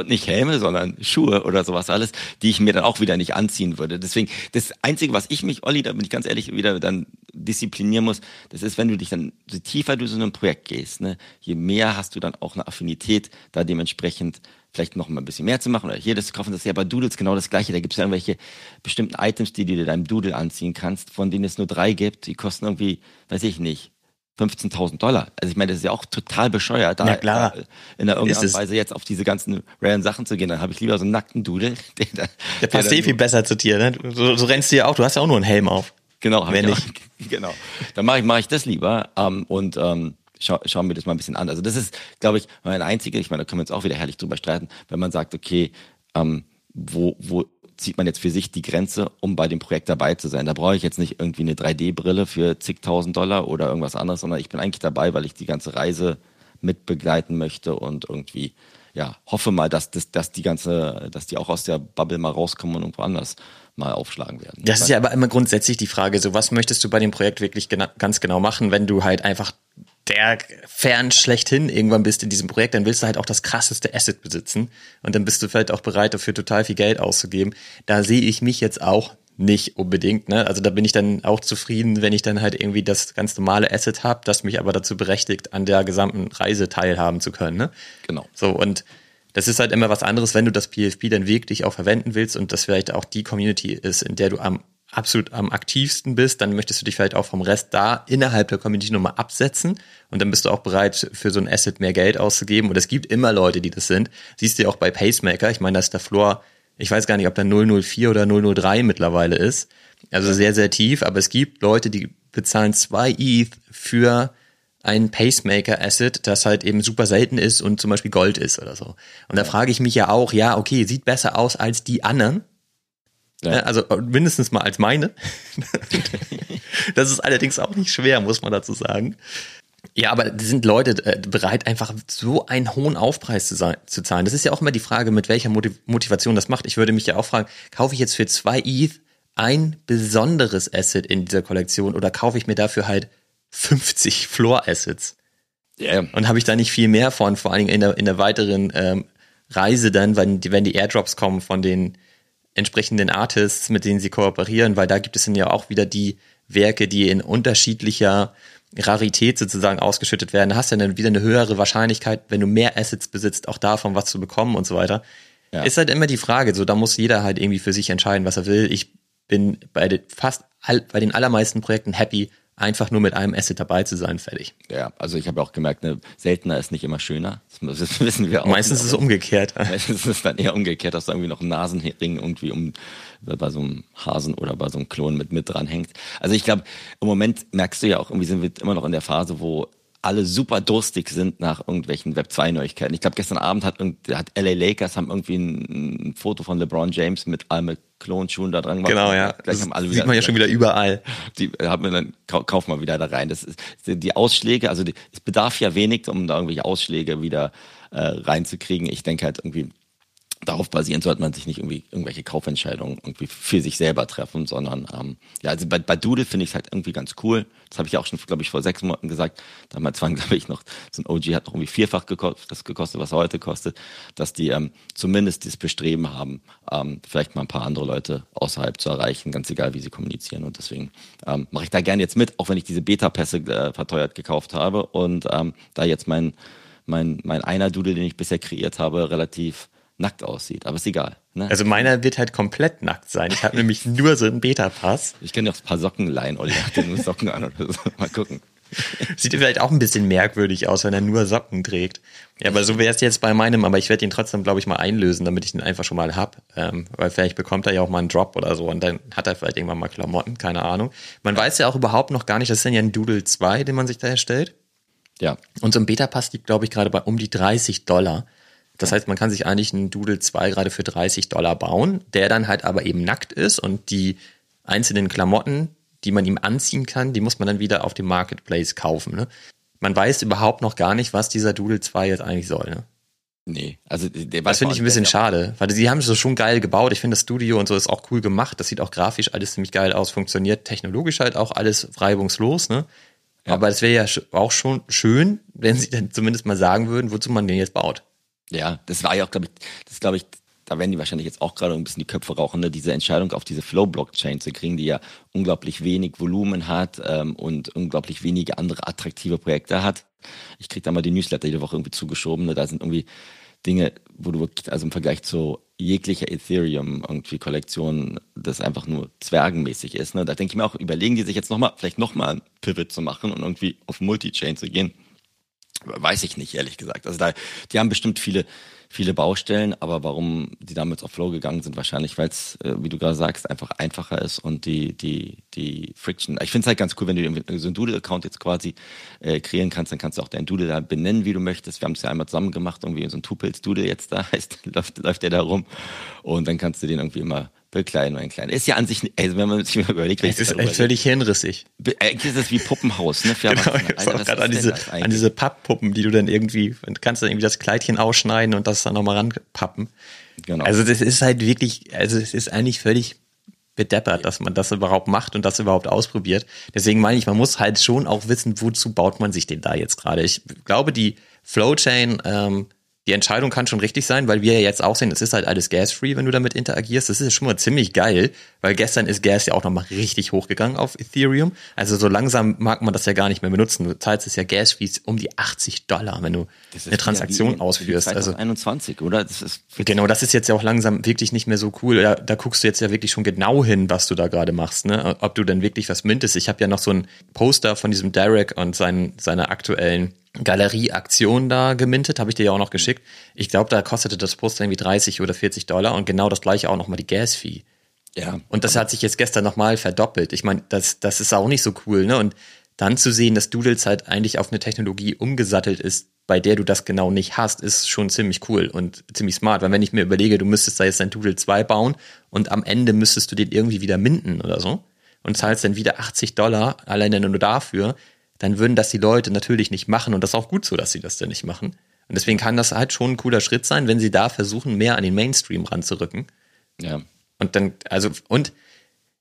Speaker 2: nicht Helme, sondern Schuhe oder sowas alles, die ich mir dann auch wieder nicht anziehen würde. Deswegen, das Einzige, was ich mich, Olli, da bin ich ganz ehrlich, wieder dann disziplinieren muss, das ist, wenn du dich dann, je tiefer du so in ein Projekt gehst, ne, je mehr hast du dann auch eine Affinität, da dementsprechend vielleicht noch mal ein bisschen mehr zu machen oder hier das zu kaufen. Das ist ja bei Doodles genau das Gleiche. Da gibt es ja irgendwelche bestimmten Items, die du dir deinem Doodle anziehen kannst, von denen es nur drei gibt. Die kosten irgendwie, weiß ich nicht, 15.000 Dollar. Also ich meine, das ist ja auch total bescheuert, da
Speaker 1: ja, klar.
Speaker 2: in irgendeiner Weise jetzt auf diese ganzen raren Sachen zu gehen. Dann habe ich lieber so einen nackten Dudel.
Speaker 1: Der, der, der passt eh viel besser zu dir. Ne? So, so rennst du ja auch. Du hast ja auch nur einen Helm auf.
Speaker 2: Genau, wenn ich. Auch, genau. Dann mache ich, mach ich das lieber ähm, und ähm, schau, schauen wir das mal ein bisschen an. Also das ist, glaube ich, mein einziger, ich meine, da können wir uns auch wieder herrlich drüber streiten, wenn man sagt, okay, ähm, wo, wo zieht man jetzt für sich die Grenze, um bei dem Projekt dabei zu sein. Da brauche ich jetzt nicht irgendwie eine 3D-Brille für zigtausend Dollar oder irgendwas anderes, sondern ich bin eigentlich dabei, weil ich die ganze Reise mit begleiten möchte und irgendwie ja hoffe mal, dass das, dass die ganze, dass die auch aus der Bubble mal rauskommen und irgendwo anders mal aufschlagen werden.
Speaker 1: Das ist ja aber immer grundsätzlich die Frage, so was möchtest du bei dem Projekt wirklich gena ganz genau machen, wenn du halt einfach der Fern schlechthin irgendwann bist in diesem Projekt, dann willst du halt auch das krasseste Asset besitzen und dann bist du vielleicht auch bereit dafür total viel Geld auszugeben. Da sehe ich mich jetzt auch nicht unbedingt, ne? Also da bin ich dann auch zufrieden, wenn ich dann halt irgendwie das ganz normale Asset habe, das mich aber dazu berechtigt, an der gesamten Reise teilhaben zu können, ne?
Speaker 2: Genau.
Speaker 1: So und das ist halt immer was anderes, wenn du das PFP dann wirklich auch verwenden willst und das vielleicht auch die Community ist, in der du am absolut am aktivsten bist, dann möchtest du dich vielleicht auch vom Rest da innerhalb der Community nochmal absetzen und dann bist du auch bereit, für so ein Asset mehr Geld auszugeben. Und es gibt immer Leute, die das sind. Siehst du ja auch bei Pacemaker. Ich meine, da ist der Floor, ich weiß gar nicht, ob da 004 oder 003 mittlerweile ist. Also sehr, sehr tief. Aber es gibt Leute, die bezahlen zwei ETH für ein Pacemaker-Asset, das halt eben super selten ist und zum Beispiel Gold ist oder so. Und da frage ich mich ja auch, ja, okay, sieht besser aus als die anderen, ja. Ne, also äh, mindestens mal als meine. das ist allerdings auch nicht schwer, muss man dazu sagen. Ja, aber sind Leute äh, bereit, einfach so einen hohen Aufpreis zu, sein, zu zahlen? Das ist ja auch immer die Frage, mit welcher Motivation das macht. Ich würde mich ja auch fragen, kaufe ich jetzt für zwei ETH ein besonderes Asset in dieser Kollektion oder kaufe ich mir dafür halt 50 Floor Assets? Yeah. Und habe ich da nicht viel mehr von, vor allen Dingen in der, in der weiteren ähm, Reise dann, wenn die, wenn die Airdrops kommen von den entsprechenden Artists, mit denen sie kooperieren, weil da gibt es dann ja auch wieder die Werke, die in unterschiedlicher Rarität sozusagen ausgeschüttet werden. Da hast du dann wieder eine höhere Wahrscheinlichkeit, wenn du mehr Assets besitzt, auch davon was zu bekommen und so weiter. Ja. Ist halt immer die Frage, so da muss jeder halt irgendwie für sich entscheiden, was er will. Ich bin bei den, fast all, bei den allermeisten Projekten happy, einfach nur mit einem Asset dabei zu sein, fertig.
Speaker 2: Ja, also ich habe auch gemerkt, ne, seltener ist nicht immer schöner. Das wissen wir auch.
Speaker 1: Meistens ist es umgekehrt.
Speaker 2: Meistens ist es dann eher umgekehrt, dass da irgendwie noch ein Nasenring irgendwie um bei so einem Hasen oder bei so einem Klon mit mit dran hängt. Also ich glaube, im Moment merkst du ja auch, irgendwie sind wir immer noch in der Phase, wo alle super durstig sind nach irgendwelchen Web 2 Neuigkeiten. Ich glaube, gestern Abend hat, hat LA Lakers haben irgendwie ein, ein Foto von LeBron James mit allem Klonschuhen da dran
Speaker 1: gemacht. Genau, ja.
Speaker 2: Gleich haben
Speaker 1: alle Sieht man ja schon wieder überall.
Speaker 2: Die haben wir dann, kauf mal wieder da rein. Das ist, die Ausschläge, also die, es bedarf ja wenig, um da irgendwelche Ausschläge wieder äh, reinzukriegen. Ich denke halt irgendwie, darauf basieren sollte man sich nicht irgendwie irgendwelche Kaufentscheidungen irgendwie für sich selber treffen, sondern ähm, ja, also bei, bei Doodle finde ich es halt irgendwie ganz cool. Das habe ich auch schon, glaube ich, vor sechs Monaten gesagt. Damals waren, glaube ich, noch, so ein OG hat noch irgendwie vierfach gekostet, das gekostet, was er heute kostet, dass die ähm, zumindest dieses Bestreben haben, ähm, vielleicht mal ein paar andere Leute außerhalb zu erreichen, ganz egal, wie sie kommunizieren. Und deswegen ähm, mache ich da gerne jetzt mit, auch wenn ich diese Beta-Pässe äh, verteuert gekauft habe und ähm, da jetzt mein mein, mein einer Doodle, den ich bisher kreiert habe, relativ nackt aussieht. Aber ist egal.
Speaker 1: Ne? Also meiner wird halt komplett nackt sein. Ich habe nämlich nur so einen Beta-Pass.
Speaker 2: Ich kann dir auch ein paar Socken leihen, Olli. Hat nur Socken an oder so. Mal gucken.
Speaker 1: Sieht vielleicht auch ein bisschen merkwürdig aus, wenn er nur Socken trägt. Ja, aber so wäre es jetzt bei meinem, aber ich werde ihn trotzdem, glaube ich, mal einlösen, damit ich ihn einfach schon mal hab. Ähm, weil vielleicht bekommt er ja auch mal einen Drop oder so und dann hat er vielleicht irgendwann mal Klamotten, keine Ahnung. Man weiß ja auch überhaupt noch gar nicht, das ist ja ein Doodle 2, den man sich da erstellt.
Speaker 2: Ja.
Speaker 1: Und so ein Beta-Pass liegt, glaube ich, gerade bei um die 30 Dollar. Das heißt, man kann sich eigentlich einen Doodle 2 gerade für 30 Dollar bauen, der dann halt aber eben nackt ist und die einzelnen Klamotten, die man ihm anziehen kann, die muss man dann wieder auf dem Marketplace kaufen. Ne? Man weiß überhaupt noch gar nicht, was dieser Doodle 2 jetzt eigentlich soll. Ne?
Speaker 2: Nee, also der
Speaker 1: Das finde ich ein bisschen schade, weil sie haben es so schon geil gebaut. Ich finde das Studio und so ist auch cool gemacht. Das sieht auch grafisch alles ziemlich geil aus, funktioniert technologisch halt auch alles reibungslos, ne? Ja. Aber es wäre ja auch schon schön, wenn sie dann zumindest mal sagen würden, wozu man den jetzt baut.
Speaker 2: Ja, das war ja auch, glaube ich, das glaube ich, da werden die wahrscheinlich jetzt auch gerade ein bisschen die Köpfe rauchen, ne? diese Entscheidung auf diese Flow-Blockchain zu kriegen, die ja unglaublich wenig Volumen hat ähm, und unglaublich wenige andere attraktive Projekte hat. Ich kriege da mal die Newsletter jede Woche irgendwie zugeschoben. Ne? Da sind irgendwie Dinge, wo du wirklich, also im Vergleich zu jeglicher Ethereum irgendwie Kollektion, das einfach nur zwergenmäßig ist. Ne? Da denke ich mir auch, überlegen die sich jetzt nochmal, vielleicht nochmal ein Pivot zu machen und irgendwie auf Multi-Chain zu gehen. Weiß ich nicht, ehrlich gesagt. Also da, die haben bestimmt viele viele Baustellen, aber warum die damals auf Flow gegangen sind, wahrscheinlich, weil es, äh, wie du gerade sagst, einfach einfacher ist und die, die, die Friction. Ich finde es halt ganz cool, wenn du so einen Doodle-Account jetzt quasi äh, kreieren kannst, dann kannst du auch deinen Doodle da benennen, wie du möchtest. Wir haben es ja einmal zusammen gemacht, irgendwie so ein Tupils-Doodle jetzt da heißt, läuft, läuft der da rum und dann kannst du den irgendwie immer bekleiden oder ein kleiner. Ist ja an sich, also wenn man sich mal überlegt,
Speaker 1: es ist echt völlig hirnrissig.
Speaker 2: Eigentlich ist es wie Puppenhaus, ne?
Speaker 1: Für genau, ich auch gerade an diese, an diese Papppuppen, die du dann irgendwie, kannst dann irgendwie das Kleidchen ausschneiden und das dann nochmal ranpappen. Genau. Also das ist halt wirklich, also es ist eigentlich völlig bedeppert, dass man das überhaupt macht und das überhaupt ausprobiert. Deswegen meine ich, man muss halt schon auch wissen, wozu baut man sich den da jetzt gerade. Ich glaube, die Flowchain ähm, die Entscheidung kann schon richtig sein, weil wir ja jetzt auch sehen, es ist halt alles gas-free, wenn du damit interagierst. Das ist schon mal ziemlich geil, weil gestern ist Gas ja auch nochmal richtig hochgegangen auf Ethereum. Also so langsam mag man das ja gar nicht mehr benutzen. Du zahlst es ja Gas-Fees um die 80 Dollar, wenn du eine Transaktion ja ausführst.
Speaker 2: Also 21, oder? Das
Speaker 1: ist genau, das ist jetzt ja auch langsam wirklich nicht mehr so cool. Da, da guckst du jetzt ja wirklich schon genau hin, was du da gerade machst, ne? Ob du denn wirklich was mintest. Ich habe ja noch so ein Poster von diesem Derek und seinen, seiner aktuellen Galerieaktion da gemintet, habe ich dir ja auch noch geschickt. Ich glaube, da kostete das Poster irgendwie 30 oder 40 Dollar und genau das gleiche auch nochmal die Gas-Fee. Ja. Und das hat sich jetzt gestern nochmal verdoppelt. Ich meine, das, das ist auch nicht so cool, ne? Und dann zu sehen, dass Doodles halt eigentlich auf eine Technologie umgesattelt ist, bei der du das genau nicht hast, ist schon ziemlich cool und ziemlich smart. Weil wenn ich mir überlege, du müsstest da jetzt ein Doodle 2 bauen und am Ende müsstest du den irgendwie wieder minden oder so und zahlst dann wieder 80 Dollar alleine nur dafür, dann würden das die Leute natürlich nicht machen und das ist auch gut so, dass sie das denn nicht machen. Und deswegen kann das halt schon ein cooler Schritt sein, wenn sie da versuchen, mehr an den Mainstream ranzurücken. Ja. Und dann, also, und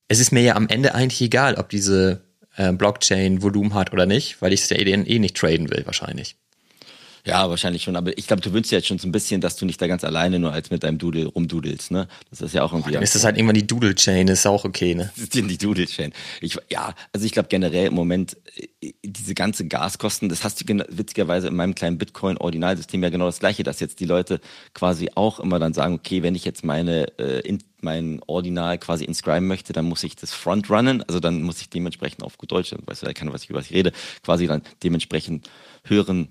Speaker 1: es ist mir ja am Ende eigentlich egal, ob diese äh, Blockchain Volumen hat oder nicht, weil ich es ja eh nicht traden will, wahrscheinlich.
Speaker 2: Ja, wahrscheinlich schon. Aber ich glaube, du wünschst ja jetzt schon so ein bisschen, dass du nicht da ganz alleine nur als mit deinem Doodle rumdudelst, ne? Das ist ja auch irgendwie.
Speaker 1: Oh, ist das halt irgendwann die Doodle-Chain, ist auch okay, ne?
Speaker 2: Das ist die Doodle-Chain. Ich, ja, also ich glaube generell im Moment, äh, diese ganze Gaskosten, das hast du witzigerweise in meinem kleinen Bitcoin-Ordinalsystem ja genau das gleiche, dass jetzt die Leute quasi auch immer dann sagen, okay, wenn ich jetzt meine äh, in, mein Ordinal quasi inscriben möchte, dann muss ich das frontrunnen, also dann muss ich dementsprechend auf gut Deutsch, weißt du, ich kann was ich über was ich rede, quasi dann dementsprechend höheren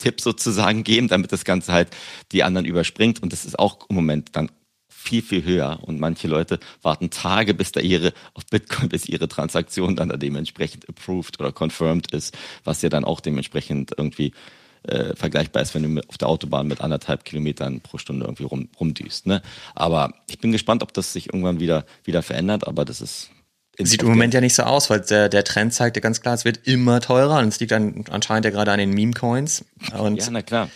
Speaker 2: Tipp sozusagen geben, damit das Ganze halt die anderen überspringt. Und das ist auch im Moment dann viel, viel höher. Und manche Leute warten Tage, bis da ihre, auf Bitcoin, bis ihre Transaktion dann da dementsprechend approved oder confirmed ist, was ja dann auch dementsprechend irgendwie äh, vergleichbar ist, wenn du auf der Autobahn mit anderthalb Kilometern pro Stunde irgendwie rum, rumdüst. Ne? Aber ich bin gespannt, ob das sich irgendwann wieder, wieder verändert, aber das ist
Speaker 1: Sieht im Moment ja nicht so aus, weil der, der Trend zeigt ja ganz klar, es wird immer teurer und es liegt dann anscheinend ja gerade an den Meme-Coins.
Speaker 2: Ja, na klar.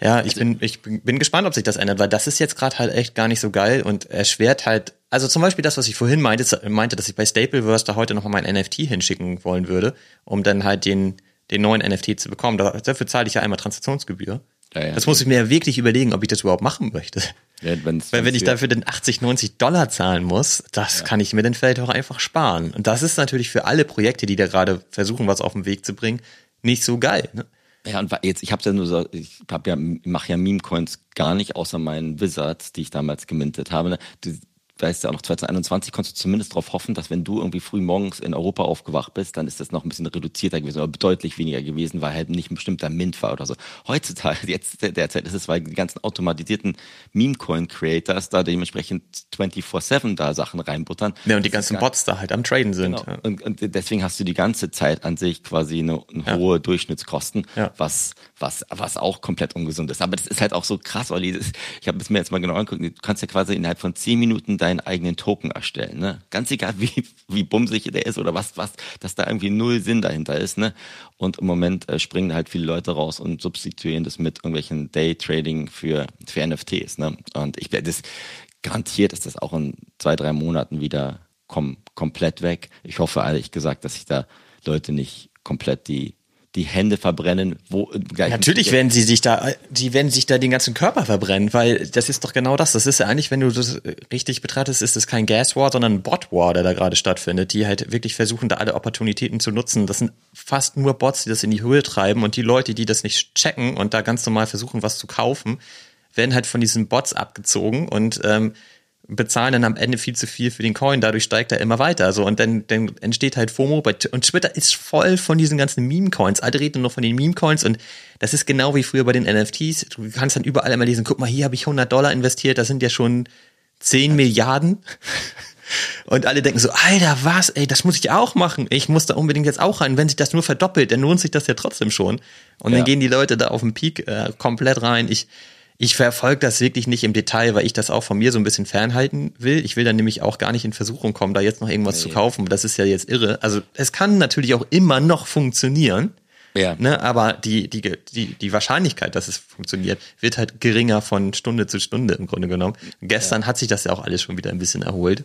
Speaker 1: Ja, ich also, bin, ich bin gespannt, ob sich das ändert, weil das ist jetzt gerade halt echt gar nicht so geil und erschwert halt, also zum Beispiel das, was ich vorhin meinte, meinte, dass ich bei Stapleverse da heute nochmal mein NFT hinschicken wollen würde, um dann halt den, den neuen NFT zu bekommen. Dafür zahle ich ja einmal Transaktionsgebühr. Ja, ja, das muss ich mir ja wirklich überlegen, ob ich das überhaupt machen möchte. Ja, wenn's, Weil wenn ich dafür den 80, 90 Dollar zahlen muss, das kann ich mir dann vielleicht auch einfach sparen. Und das ist natürlich für alle Projekte, die da gerade versuchen, was auf den Weg zu bringen, nicht so geil. Ne?
Speaker 2: Ja, und jetzt, ich habe ja nur so, ich hab ja, mache ja Meme-Coins gar nicht, außer meinen Wizards, die ich damals gemintet habe. Ne? Die, weißt du auch noch 2021 konntest du zumindest darauf hoffen, dass wenn du irgendwie früh morgens in Europa aufgewacht bist, dann ist das noch ein bisschen reduzierter gewesen oder deutlich weniger gewesen, weil halt nicht ein bestimmter Mint war oder so. Heutzutage, jetzt derzeit ist es, weil die ganzen automatisierten Meme-Coin-Creators da dementsprechend 24-7 da Sachen reinbuttern.
Speaker 1: Ja, und die ganzen Bots da halt am Traden sind.
Speaker 2: Genau. Und, und, deswegen hast du die ganze Zeit an sich quasi eine, eine ja. hohe Durchschnittskosten, ja. was, was, was auch komplett ungesund ist. Aber das ist halt auch so krass, Olli. Ich habe es mir jetzt mal genau angeguckt. Du kannst ja quasi innerhalb von 10 Minuten deinen eigenen Token erstellen. Ne? Ganz egal, wie, wie bumsig der ist oder was, was, dass da irgendwie null Sinn dahinter ist. Ne? Und im Moment äh, springen halt viele Leute raus und substituieren das mit irgendwelchen Daytrading für, für NFTs. Ne? Und ich werde das garantiert ist das auch in zwei, drei Monaten wieder kom komplett weg. Ich hoffe ehrlich gesagt, dass sich da Leute nicht komplett die die Hände verbrennen. Wo,
Speaker 1: Natürlich werden sie sich da, die werden sich da den ganzen Körper verbrennen, weil das ist doch genau das. Das ist ja eigentlich, wenn du das richtig betrachtest, ist es kein Gas War, sondern ein Bot War, der da gerade stattfindet, die halt wirklich versuchen, da alle Opportunitäten zu nutzen. Das sind fast nur Bots, die das in die Höhe treiben und die Leute, die das nicht checken und da ganz normal versuchen, was zu kaufen, werden halt von diesen Bots abgezogen und ähm, bezahlen dann am Ende viel zu viel für den Coin, dadurch steigt er immer weiter. So, und dann, dann entsteht halt FOMO. Und Twitter ist voll von diesen ganzen Meme-Coins. Alle reden nur von den Meme-Coins und das ist genau wie früher bei den NFTs. Du kannst dann überall immer lesen, guck mal, hier habe ich 100 Dollar investiert, das sind ja schon 10 Milliarden. Und alle denken so, Alter, was, ey, das muss ich auch machen. Ich muss da unbedingt jetzt auch rein. Wenn sich das nur verdoppelt, dann lohnt sich das ja trotzdem schon. Und ja. dann gehen die Leute da auf den Peak äh, komplett rein. Ich, ich verfolge das wirklich nicht im Detail, weil ich das auch von mir so ein bisschen fernhalten will. Ich will dann nämlich auch gar nicht in Versuchung kommen, da jetzt noch irgendwas nee. zu kaufen. Das ist ja jetzt irre. Also es kann natürlich auch immer noch funktionieren. Ja. Ne, aber die, die, die, die Wahrscheinlichkeit, dass es funktioniert, wird halt geringer von Stunde zu Stunde im Grunde genommen. Gestern ja. hat sich das ja auch alles schon wieder ein bisschen erholt.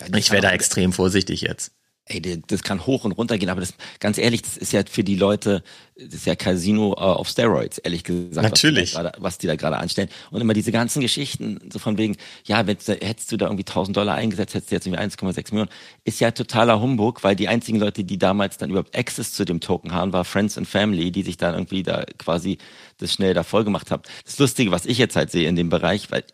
Speaker 1: Ja, ich wäre da extrem vorsichtig jetzt
Speaker 2: ey, das kann hoch und runter gehen, aber das, ganz ehrlich, das ist ja für die Leute, das ist ja Casino uh, auf Steroids, ehrlich gesagt.
Speaker 1: Natürlich.
Speaker 2: Was die da gerade anstellen. Und immer diese ganzen Geschichten, so von wegen, ja, wenn, hättest du da irgendwie 1000 Dollar eingesetzt, hättest du jetzt irgendwie 1,6 Millionen, ist ja totaler Humbug, weil die einzigen Leute, die damals dann überhaupt Access zu dem Token haben, war Friends and Family, die sich dann irgendwie da quasi das schnell da voll gemacht haben. Das Lustige, was ich jetzt halt sehe in dem Bereich, weil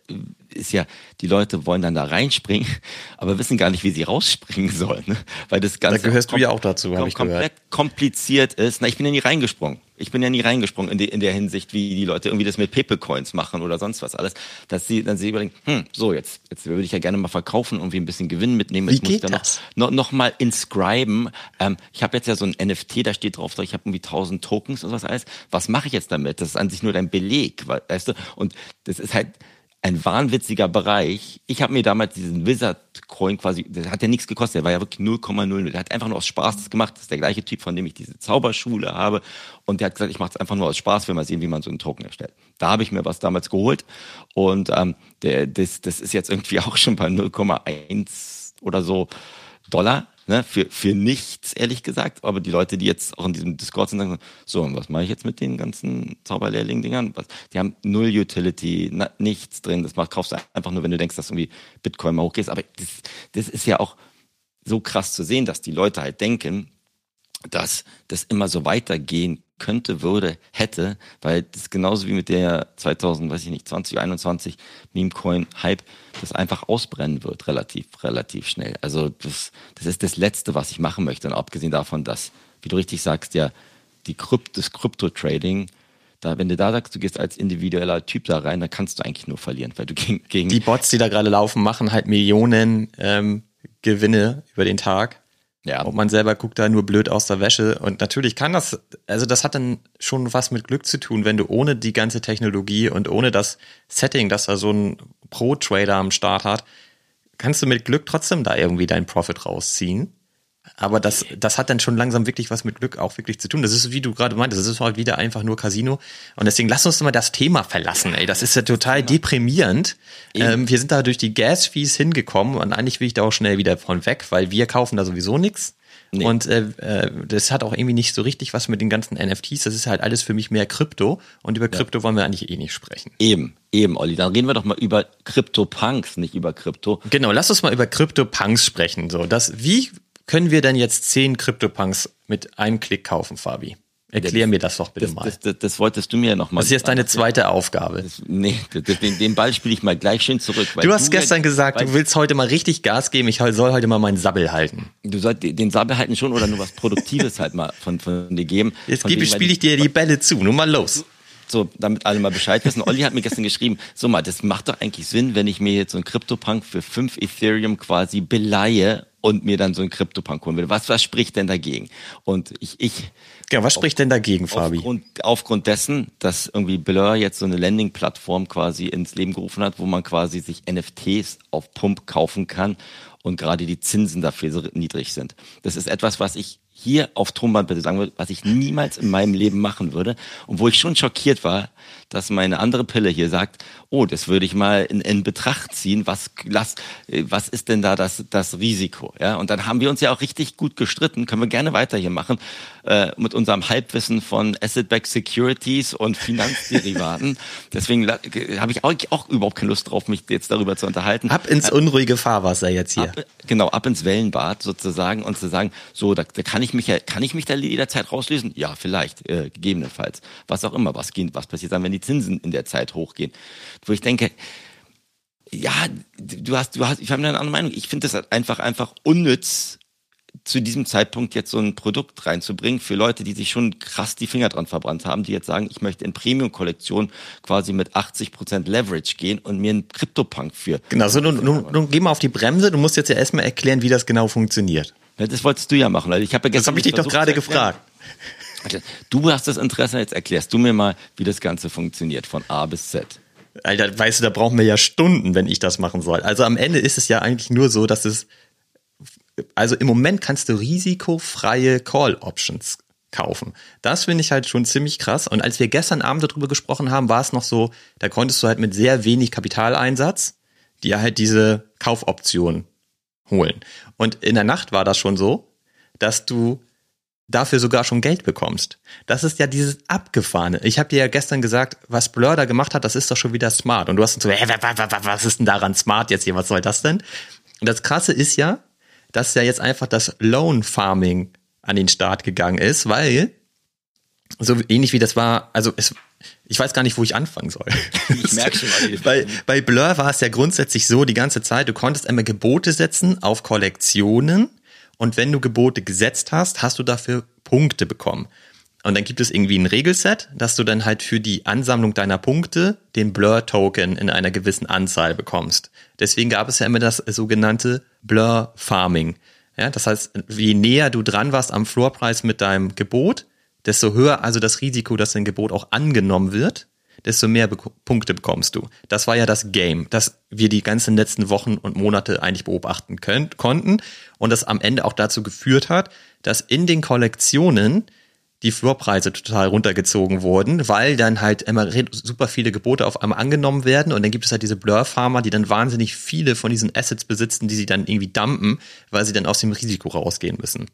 Speaker 2: ist ja, die Leute wollen dann da reinspringen, aber wissen gar nicht, wie sie rausspringen sollen. Ne? Weil das Ganze
Speaker 1: da gehörst du ja auch dazu, habe ich
Speaker 2: komplett
Speaker 1: gehört.
Speaker 2: kompliziert ist. Na, ich bin ja nie reingesprungen. Ich bin ja nie reingesprungen in, die, in der Hinsicht, wie die Leute irgendwie das mit Paper Coins machen oder sonst was alles. Dass sie dann sie überlegen, hm, so jetzt, jetzt würde ich ja gerne mal verkaufen und irgendwie ein bisschen Gewinn mitnehmen.
Speaker 1: Wie
Speaker 2: jetzt
Speaker 1: geht
Speaker 2: muss ich
Speaker 1: das?
Speaker 2: noch, noch, noch mal inscriben. Ähm, ich habe jetzt ja so ein NFT, da steht drauf, ich habe irgendwie 1000 Tokens und was alles. Was mache ich jetzt damit? Das ist an sich nur dein Beleg, weißt du? Und das ist halt ein wahnwitziger Bereich. Ich habe mir damals diesen Wizard Coin quasi, der hat ja nichts gekostet, der war ja wirklich 0,0. Der hat einfach nur aus Spaß das gemacht. Das ist der gleiche Typ, von dem ich diese Zauberschule habe. Und der hat gesagt, ich mache es einfach nur aus Spaß, will mal sehen, wie man so einen Token erstellt. Da habe ich mir was damals geholt. Und ähm, der, das, das ist jetzt irgendwie auch schon bei 0,1 oder so Dollar ne, für, für nichts, ehrlich gesagt. Aber die Leute, die jetzt auch in diesem Discord sind, sagen so, und was mache ich jetzt mit den ganzen Zauberlehrling-Dingern? Die haben null Utility, na, nichts drin. Das macht, kaufst du einfach nur, wenn du denkst, dass irgendwie Bitcoin mal hochgeht. Aber das, das ist ja auch so krass zu sehen, dass die Leute halt denken, dass das immer so weitergehen könnte, würde, hätte, weil das genauso wie mit der 2000, weiß ich nicht, 2021 Meme-Coin-Hype, das einfach ausbrennen wird, relativ, relativ schnell. Also das, das ist das Letzte, was ich machen möchte. Und abgesehen davon, dass, wie du richtig sagst, ja, die Krypt, das Krypto-Trading, da, wenn du da sagst, du gehst als individueller Typ da rein, dann kannst du eigentlich nur verlieren, weil du gegen, gegen
Speaker 1: die Bots, die da gerade laufen, machen halt Millionen ähm, Gewinne über den Tag. Ja. Und man selber guckt da nur blöd aus der Wäsche. Und natürlich kann das, also das hat dann schon was mit Glück zu tun, wenn du ohne die ganze Technologie und ohne das Setting, dass da so ein Pro-Trader am Start hat, kannst du mit Glück trotzdem da irgendwie deinen Profit rausziehen. Aber das, das hat dann schon langsam wirklich was mit Glück auch wirklich zu tun. Das ist, wie du gerade meintest, das ist halt wieder einfach nur Casino. Und deswegen lass uns mal das Thema verlassen, ey. Das ist ja total deprimierend. Ähm, wir sind da durch die Gas-Fees hingekommen und eigentlich will ich da auch schnell wieder von weg, weil wir kaufen da sowieso nichts. Nee. Und äh, äh, das hat auch irgendwie nicht so richtig was mit den ganzen NFTs. Das ist halt alles für mich mehr Krypto. Und über Krypto ja. wollen wir eigentlich eh nicht sprechen.
Speaker 2: Eben, eben, Olli. Dann reden wir doch mal über Krypto-Punks, nicht über Krypto.
Speaker 1: Genau, lass uns mal über Krypto-Punks sprechen. So, das, wie können wir denn jetzt zehn CryptoPunks mit einem Klick kaufen, Fabi? Erklär mir das doch bitte
Speaker 2: das,
Speaker 1: mal.
Speaker 2: Das, das, das, wolltest du mir ja noch mal.
Speaker 1: Das ist jetzt deine zweite Aufgabe.
Speaker 2: nee, den, den Ball spiele ich mal gleich schön zurück.
Speaker 1: du hast du gestern ja, gesagt, du willst heute mal richtig Gas geben. Ich soll heute mal meinen Sabbel halten.
Speaker 2: Du sollst den Sabbel halten schon oder nur was Produktives halt mal von, von dir geben.
Speaker 1: Jetzt spiele ich dir die Bälle zu. Nur mal los.
Speaker 2: So, damit alle mal Bescheid wissen. Olli hat mir gestern geschrieben, so mal, das macht doch eigentlich Sinn, wenn ich mir jetzt so einen CryptoPunk für 5 Ethereum quasi beleihe und mir dann so einen Krypto-Punk holen will. Was, was spricht denn dagegen? Und ich, ich
Speaker 1: ja, was spricht auf, denn dagegen, Fabi?
Speaker 2: Aufgrund, aufgrund dessen, dass irgendwie Blur jetzt so eine Landing-Plattform quasi ins Leben gerufen hat, wo man quasi sich NFTs auf Pump kaufen kann und gerade die Zinsen dafür so niedrig sind. Das ist etwas, was ich hier auf Tonband bitte sagen würde, was ich niemals in meinem Leben machen würde und wo ich schon schockiert war, dass meine andere Pille hier sagt, oh, das würde ich mal in, in Betracht ziehen, was, lass, was ist denn da das, das Risiko? Ja, und dann haben wir uns ja auch richtig gut gestritten, können wir gerne weiter hier machen, äh, mit unserem Halbwissen von Asset-Backed Securities und Finanzderivaten. Deswegen habe ich auch, auch überhaupt keine Lust drauf, mich jetzt darüber zu unterhalten.
Speaker 1: Ab ins unruhige Fahrwasser jetzt hier.
Speaker 2: Ab, genau, ab ins Wellenbad sozusagen und zu sagen, so, da, da kann ich mich ja, kann ich mich da jederzeit rauslösen? Ja, vielleicht, äh, gegebenenfalls. Was auch immer, was, was passiert dann, wenn die Zinsen in der Zeit hochgehen? Wo ich denke, ja, du hast, du hast, ich habe eine andere Meinung. Ich finde es einfach, einfach unnütz, zu diesem Zeitpunkt jetzt so ein Produkt reinzubringen für Leute, die sich schon krass die Finger dran verbrannt haben, die jetzt sagen, ich möchte in Premium-Kollektion quasi mit 80% Leverage gehen und mir einen Crypto-Punk für.
Speaker 1: Genau, so nun, nun, nun geh mal auf die Bremse, du musst jetzt ja erstmal erklären, wie das genau funktioniert.
Speaker 2: Ja, das wolltest du ja machen. Also ich hab ja
Speaker 1: das habe ich dich doch gerade gefragt.
Speaker 2: Du hast das Interesse, jetzt erklärst du mir mal, wie das Ganze funktioniert, von A bis Z.
Speaker 1: Alter, weißt du, da brauchen wir ja Stunden, wenn ich das machen soll. Also am Ende ist es ja eigentlich nur so, dass es, also im Moment kannst du risikofreie Call Options kaufen. Das finde ich halt schon ziemlich krass. Und als wir gestern Abend darüber gesprochen haben, war es noch so, da konntest du halt mit sehr wenig Kapitaleinsatz dir halt diese Kaufoption holen. Und in der Nacht war das schon so, dass du dafür sogar schon Geld bekommst. Das ist ja dieses Abgefahrene. Ich habe dir ja gestern gesagt, was Blur da gemacht hat, das ist doch schon wieder smart. Und du hast so, hä, was ist denn daran smart jetzt hier? Was soll das denn? Und das Krasse ist ja, dass ja jetzt einfach das Loan Farming an den Start gegangen ist, weil so ähnlich wie das war, also es, ich weiß gar nicht, wo ich anfangen soll. Ich merke schon mal. bei, bei Blur war es ja grundsätzlich so die ganze Zeit, du konntest einmal Gebote setzen auf Kollektionen und wenn du Gebote gesetzt hast, hast du dafür Punkte bekommen. Und dann gibt es irgendwie ein Regelset, dass du dann halt für die Ansammlung deiner Punkte den Blur-Token in einer gewissen Anzahl bekommst. Deswegen gab es ja immer das sogenannte Blur-Farming. Ja, das heißt, je näher du dran warst am Floorpreis mit deinem Gebot, desto höher also das Risiko, dass dein Gebot auch angenommen wird desto mehr Be Punkte bekommst du. Das war ja das Game, das wir die ganzen letzten Wochen und Monate eigentlich beobachten können, konnten und das am Ende auch dazu geführt hat, dass in den Kollektionen die Floorpreise total runtergezogen wurden, weil dann halt immer super viele Gebote auf einmal angenommen werden und dann gibt es halt diese Blur-Farmer, die dann wahnsinnig viele von diesen Assets besitzen, die sie dann irgendwie dumpen, weil sie dann aus dem Risiko rausgehen müssen.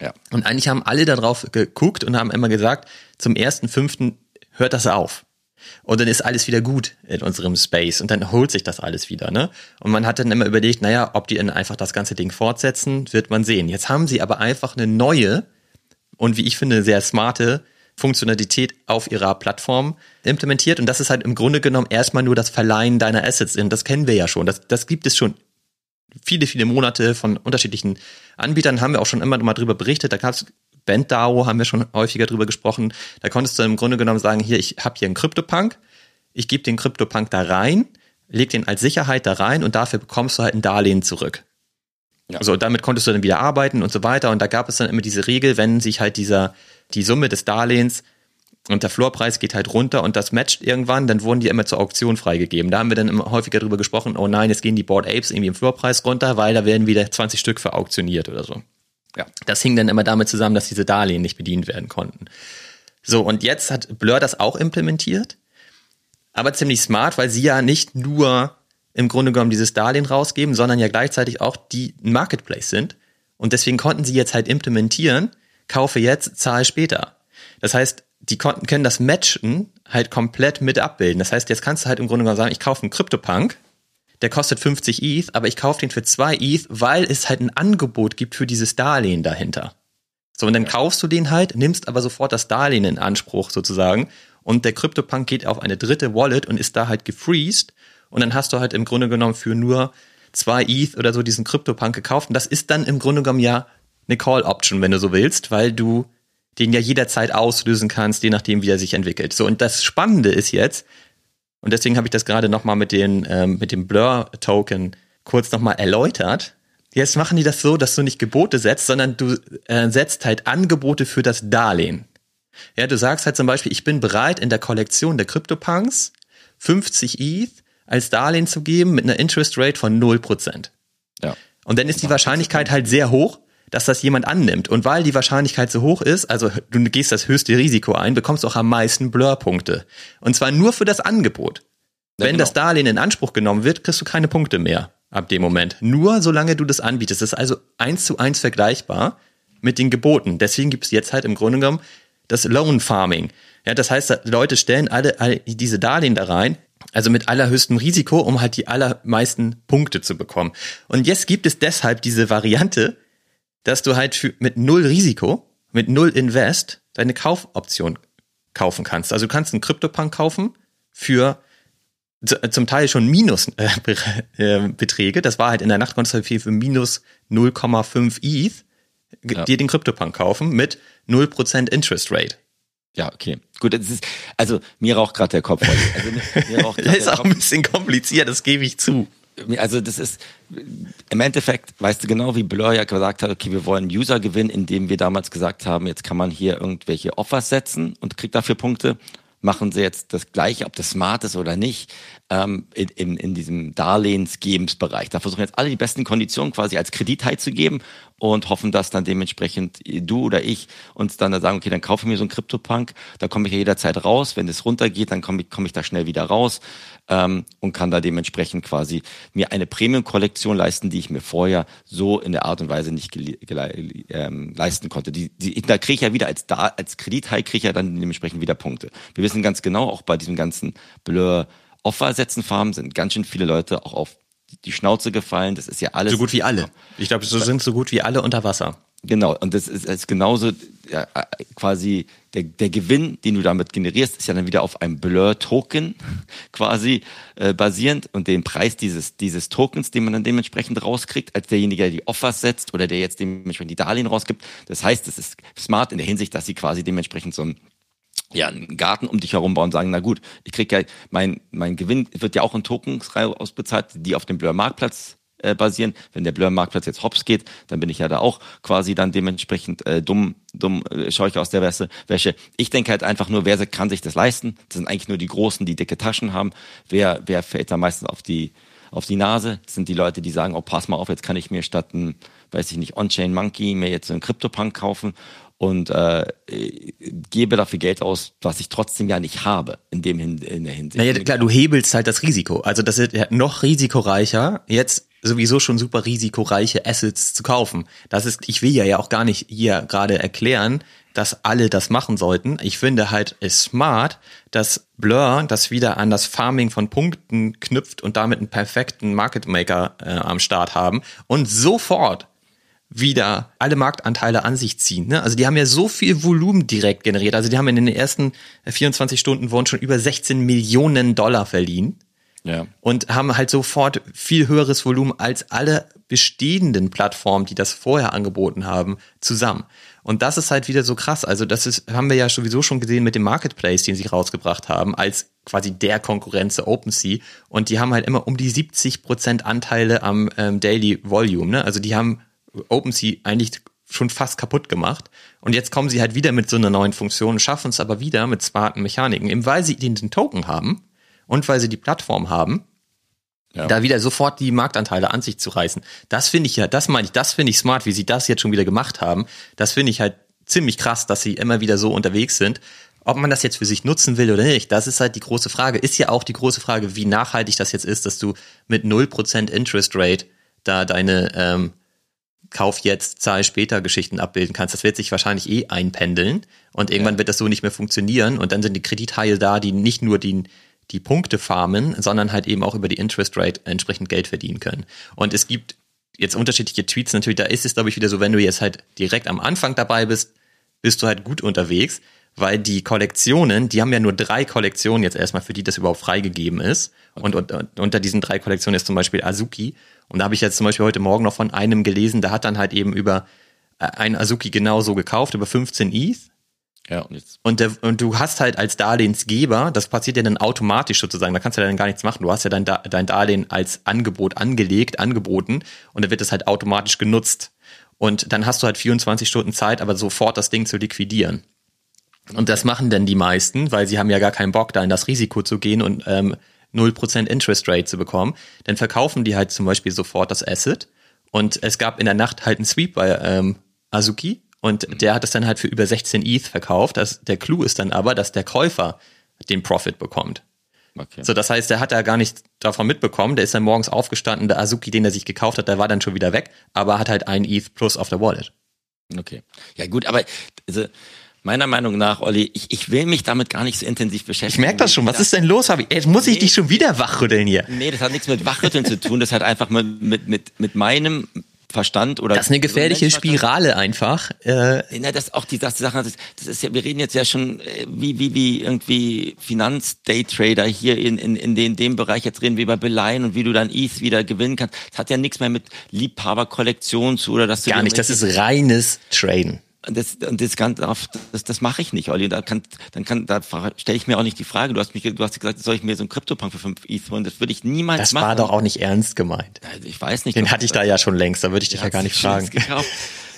Speaker 1: Ja. Und eigentlich haben alle darauf geguckt und haben immer gesagt, zum ersten fünften hört das auf. Und dann ist alles wieder gut in unserem Space und dann holt sich das alles wieder, ne? Und man hat dann immer überlegt, naja, ob die dann einfach das ganze Ding fortsetzen, wird man sehen. Jetzt haben sie aber einfach eine neue und wie ich finde sehr smarte Funktionalität auf ihrer Plattform implementiert und das ist halt im Grunde genommen erstmal nur das Verleihen deiner Assets. Und das kennen wir ja schon. Das, das gibt es schon viele, viele Monate von unterschiedlichen Anbietern, haben wir auch schon immer mal drüber berichtet. Da gab es BandDAO haben wir schon häufiger drüber gesprochen. Da konntest du im Grunde genommen sagen, hier, ich habe hier einen CryptoPunk, ich gebe den CryptoPunk da rein, leg den als Sicherheit da rein und dafür bekommst du halt ein Darlehen zurück. Ja. Also damit konntest du dann wieder arbeiten und so weiter. Und da gab es dann immer diese Regel, wenn sich halt dieser, die Summe des Darlehens und der Floorpreis geht halt runter und das matcht irgendwann, dann wurden die immer zur Auktion freigegeben. Da haben wir dann immer häufiger drüber gesprochen, oh nein, jetzt gehen die Board Apes irgendwie im Floorpreis runter, weil da werden wieder 20 Stück verauktioniert oder so. Ja. Das hing dann immer damit zusammen, dass diese Darlehen nicht bedient werden konnten. So, und jetzt hat Blur das auch implementiert, aber ziemlich smart, weil sie ja nicht nur im Grunde genommen dieses Darlehen rausgeben, sondern ja gleichzeitig auch die Marketplace sind. Und deswegen konnten sie jetzt halt implementieren, kaufe jetzt, zahl später. Das heißt, die konnten, können das Matchen halt komplett mit abbilden. Das heißt, jetzt kannst du halt im Grunde genommen sagen, ich kaufe einen CryptoPunk der kostet 50 ETH, aber ich kaufe den für 2 ETH, weil es halt ein Angebot gibt für dieses Darlehen dahinter. So, und dann kaufst du den halt, nimmst aber sofort das Darlehen in Anspruch sozusagen und der CryptoPunk geht auf eine dritte Wallet und ist da halt gefreezed und dann hast du halt im Grunde genommen für nur 2 ETH oder so diesen CryptoPunk gekauft und das ist dann im Grunde genommen ja eine Call Option, wenn du so willst, weil du den ja jederzeit auslösen kannst, je nachdem, wie er sich entwickelt. So, und das Spannende ist jetzt, und deswegen habe ich das gerade nochmal mit, den, ähm, mit dem Blur-Token kurz nochmal erläutert. Jetzt machen die das so, dass du nicht Gebote setzt, sondern du äh, setzt halt Angebote für das Darlehen. Ja, du sagst halt zum Beispiel, ich bin bereit, in der Kollektion der CryptoPunks 50 ETH als Darlehen zu geben mit einer Interest Rate von 0%.
Speaker 2: Ja.
Speaker 1: Und dann ist die Wahrscheinlichkeit halt sehr hoch, dass das jemand annimmt. Und weil die Wahrscheinlichkeit so hoch ist, also du gehst das höchste Risiko ein, bekommst du auch am meisten Blur-Punkte. Und zwar nur für das Angebot.
Speaker 2: Ja,
Speaker 1: Wenn
Speaker 2: genau.
Speaker 1: das Darlehen in Anspruch genommen wird, kriegst du keine Punkte mehr ab dem Moment. Nur solange du das anbietest. Das ist also eins zu eins vergleichbar mit den Geboten. Deswegen gibt es jetzt halt im Grunde genommen das Loan Farming. Ja, das heißt, Leute stellen alle, alle diese Darlehen da rein, also mit allerhöchstem Risiko, um halt die allermeisten Punkte zu bekommen. Und jetzt gibt es deshalb diese Variante, dass du halt für, mit null Risiko, mit null Invest, deine Kaufoption kaufen kannst. Also du kannst einen CryptoPunk kaufen für zu- zum Teil schon Minus äh, äh, Beträge. Das war halt in der Nacht konntest du viel für minus 0,5 ETH ge-
Speaker 2: Ja.
Speaker 1: dir den CryptoPunk kaufen mit 0% Interest Rate.
Speaker 2: Ja, okay. Gut, das ist, also mir raucht gerade der Kopf. Also, mir, mir
Speaker 1: Das ist auch ein bisschen kompliziert, das gebe ich zu.
Speaker 2: Also das ist im Endeffekt, weißt du genau, wie Blur ja gesagt hat, okay, wir wollen User gewinnen, indem wir damals gesagt haben, jetzt kann man hier irgendwelche Offers setzen und kriegt dafür Punkte. Machen sie jetzt das Gleiche, ob das smart ist oder nicht, ähm, in, in, in diesem Darlehensgebensbereich. Da versuchen jetzt alle die besten Konditionen quasi als Kredit zu geben und hoffen, dass dann dementsprechend du oder ich uns dann da sagen, okay, dann kaufe ich mir so einen Crypto-Punk, da komme ich ja jederzeit raus. Wenn es runtergeht, dann komme ich, komme ich da schnell wieder raus ähm, und kann da dementsprechend quasi mir eine Premium-Kollektion leisten, die ich mir vorher so in der Art und Weise nicht ähm, leisten konnte. Die, die, da kriege ich ja wieder als, da, als Kredithai kriege ich ja dann dementsprechend wieder Punkte. Wir wissen ganz genau, auch bei diesem ganzen Blur Offer-Setzen-Farmen sind ganz schön viele Leute auch auf die Schnauze gefallen. Das ist ja alles
Speaker 1: So gut wie alle. Ich glaube, so sind so gut wie alle unter Wasser.
Speaker 2: Genau, und das ist, ist genauso ja, quasi der, der Gewinn, den du damit generierst, ist ja dann wieder auf einem Blur-Token quasi äh, basierend und den Preis dieses, dieses Tokens, den man dann dementsprechend rauskriegt, als derjenige, der die Offers setzt oder der jetzt dementsprechend die Darlehen rausgibt. Das heißt, es ist smart in der Hinsicht, dass sie quasi dementsprechend so ein ja, einen Garten um dich herum bauen und sagen, na gut, ich krieg ja, mein, mein Gewinn wird ja auch in Tokens ausbezahlt, die auf dem Blur Marktplatz äh, basieren. Wenn der Blur Marktplatz jetzt hops geht, dann bin ich ja da auch quasi dann dementsprechend äh, dumm, dumm äh, Scheuche aus der Wäsche. Wäsche. Ich denke halt einfach nur, wer kann sich das leisten? Das sind eigentlich nur die Großen, die dicke Taschen haben. Wer, wer fällt da meistens auf die, auf die Nase? Das sind die Leute, die sagen, oh, pass mal auf, jetzt kann ich mir statt ein, weiß ich nicht, On-Chain Monkey mir jetzt so einen CryptoPunk kaufen und äh, gebe dafür Geld aus, was ich trotzdem ja nicht habe in dem Hin in der Hinsicht.
Speaker 1: Naja, klar, du hebelst halt das Risiko. Also das ist ja noch risikoreicher, jetzt sowieso schon super risikoreiche Assets zu kaufen. Das ist, ich will ja ja auch gar nicht hier gerade erklären, dass alle das machen sollten. Ich finde halt es smart, dass Blur das wieder an das Farming von Punkten knüpft und damit einen perfekten Market Maker äh, am Start haben und sofort wieder alle Marktanteile an sich ziehen. Ne? Also die haben ja so viel Volumen direkt generiert. Also die haben in den ersten 24 Stunden wurden schon über 16 Millionen Dollar verliehen
Speaker 2: ja.
Speaker 1: und haben halt sofort viel höheres Volumen als alle bestehenden Plattformen, die das vorher angeboten haben, zusammen. Und das ist halt wieder so krass. Also das ist, haben wir ja sowieso schon gesehen mit dem Marketplace, den sie rausgebracht haben, als quasi der Konkurrenz zu OpenSea. Und die haben halt immer um die 70 Prozent Anteile am ähm, Daily Volume. Ne? Also die haben OpenSea eigentlich schon fast kaputt gemacht. Und jetzt kommen sie halt wieder mit so einer neuen Funktion, schaffen es aber wieder mit smarten Mechaniken, eben weil sie den, den Token haben und weil sie die Plattform haben,
Speaker 2: Ja.
Speaker 1: da wieder sofort die Marktanteile an sich zu reißen. Das finde ich ja, das meine ich, das finde ich smart, wie sie das jetzt schon wieder gemacht haben. Das finde ich halt ziemlich krass, dass sie immer wieder so unterwegs sind. Ob man das jetzt für sich nutzen will oder nicht, das ist halt die große Frage. Ist ja auch die große Frage, wie nachhaltig das jetzt ist, dass du mit 0% Interest Rate da deine ähm, Kauf jetzt, Zahl später Geschichten abbilden kannst. Das wird sich wahrscheinlich eh einpendeln und irgendwann wird das so nicht mehr funktionieren und dann sind die Kredithaie da, die nicht nur die, die Punkte farmen, sondern halt eben auch über die Interest Rate entsprechend Geld verdienen können. Und es gibt jetzt unterschiedliche Tweets natürlich, da ist es glaube ich wieder so, wenn du jetzt halt direkt am Anfang dabei bist, bist du halt gut unterwegs, weil die Kollektionen, die haben ja nur drei Kollektionen jetzt erstmal, für die das überhaupt freigegeben ist. Und, und, und unter diesen drei Kollektionen ist zum Beispiel Azuki. Und da habe ich jetzt zum Beispiel heute Morgen noch von einem gelesen, der hat dann halt eben über äh, ein Azuki genauso gekauft, über 15 ETH.
Speaker 2: Ja, und jetzt.
Speaker 1: Und, der, und du hast halt als Darlehensgeber, das passiert ja dann automatisch sozusagen, da kannst du dann gar nichts machen. Du hast ja dein, dein Darlehen als Angebot angelegt, angeboten und dann wird es halt automatisch genutzt. Und dann hast du halt 24 Stunden Zeit, aber sofort das Ding zu liquidieren. Und das machen dann die meisten, weil sie haben ja gar keinen Bock, da in das Risiko zu gehen und ähm, 0% Interest Rate zu bekommen. Dann verkaufen die halt zum Beispiel sofort das Asset. Und es gab in der Nacht halt einen Sweep bei ähm, Azuki und der hat es dann halt für über 16 ETH verkauft. Das, der Clou ist dann aber, dass der Käufer den Profit bekommt.
Speaker 2: Okay.
Speaker 1: So, das heißt, der hat da gar nichts davon mitbekommen. Der ist dann morgens aufgestanden, der Azuki, den er sich gekauft hat, der war dann schon wieder weg, aber hat halt ein ETH plus auf der Wallet.
Speaker 2: Okay. Ja, gut, aber also, meiner Meinung nach, Olli, ich, ich will mich damit gar nicht so intensiv
Speaker 1: Ich
Speaker 2: beschäftigen.
Speaker 1: merke das schon. Was ist denn los, Fabi? Jetzt muss ich
Speaker 2: Nee.
Speaker 1: dich schon wieder wachrütteln hier.
Speaker 2: Nee, das hat nichts mit Wachrütteln zu tun. Das hat einfach mit, mit, mit, mit meinem Verstand oder.
Speaker 1: Das ist eine gefährliche
Speaker 2: Menschenverstand-
Speaker 1: Spirale einfach. Äh,
Speaker 2: Na, das auch die das die Sache, das, das ist ja, wir reden jetzt ja schon äh, wie wie wie irgendwie Finanz-Daytrader hier in in in den dem Bereich jetzt reden wir über Beleihen und wie du dann ETH wieder gewinnen kannst. Das hat ja nichts mehr mit Liebhaberkollektion zu oder dass du
Speaker 1: gar nicht. Das ist reines Traden.
Speaker 2: Und das, und das, kann, das, das mache ich nicht, Olli. Da kann, dann kann, da stelle ich mir auch nicht die Frage. Du hast mich, du hast gesagt, soll ich mir so einen Crypto-Punk für 5 ETH holen? Das würde ich niemals
Speaker 1: Das
Speaker 2: machen.
Speaker 1: war doch auch nicht ernst gemeint.
Speaker 2: Ich weiß nicht.
Speaker 1: Den hatte ich da ja schon längst, da würde ich dich ja gar nicht fragen.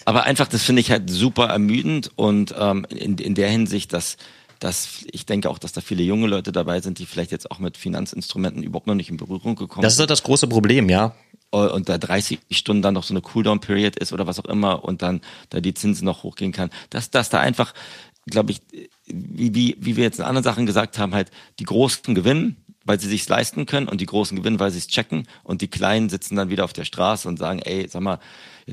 Speaker 2: Aber einfach, das finde ich halt super ermüdend und ähm, in, in der Hinsicht, dass, dass ich denke auch, dass da viele junge Leute dabei sind, die vielleicht jetzt auch mit Finanzinstrumenten überhaupt noch nicht in Berührung gekommen
Speaker 1: Das ist doch das große Problem, ja.
Speaker 2: Und da 30 Stunden dann noch so eine Cooldown-Period ist oder was auch immer und dann da die Zinsen noch hochgehen kann. Dass, dass da einfach, glaube ich, wie, wie, wie wir jetzt in anderen Sachen gesagt haben, halt die Großen gewinnen, weil sie sich's leisten können und die Großen gewinnen, weil sie es checken und die Kleinen sitzen dann wieder auf der Straße und sagen, ey, sag mal,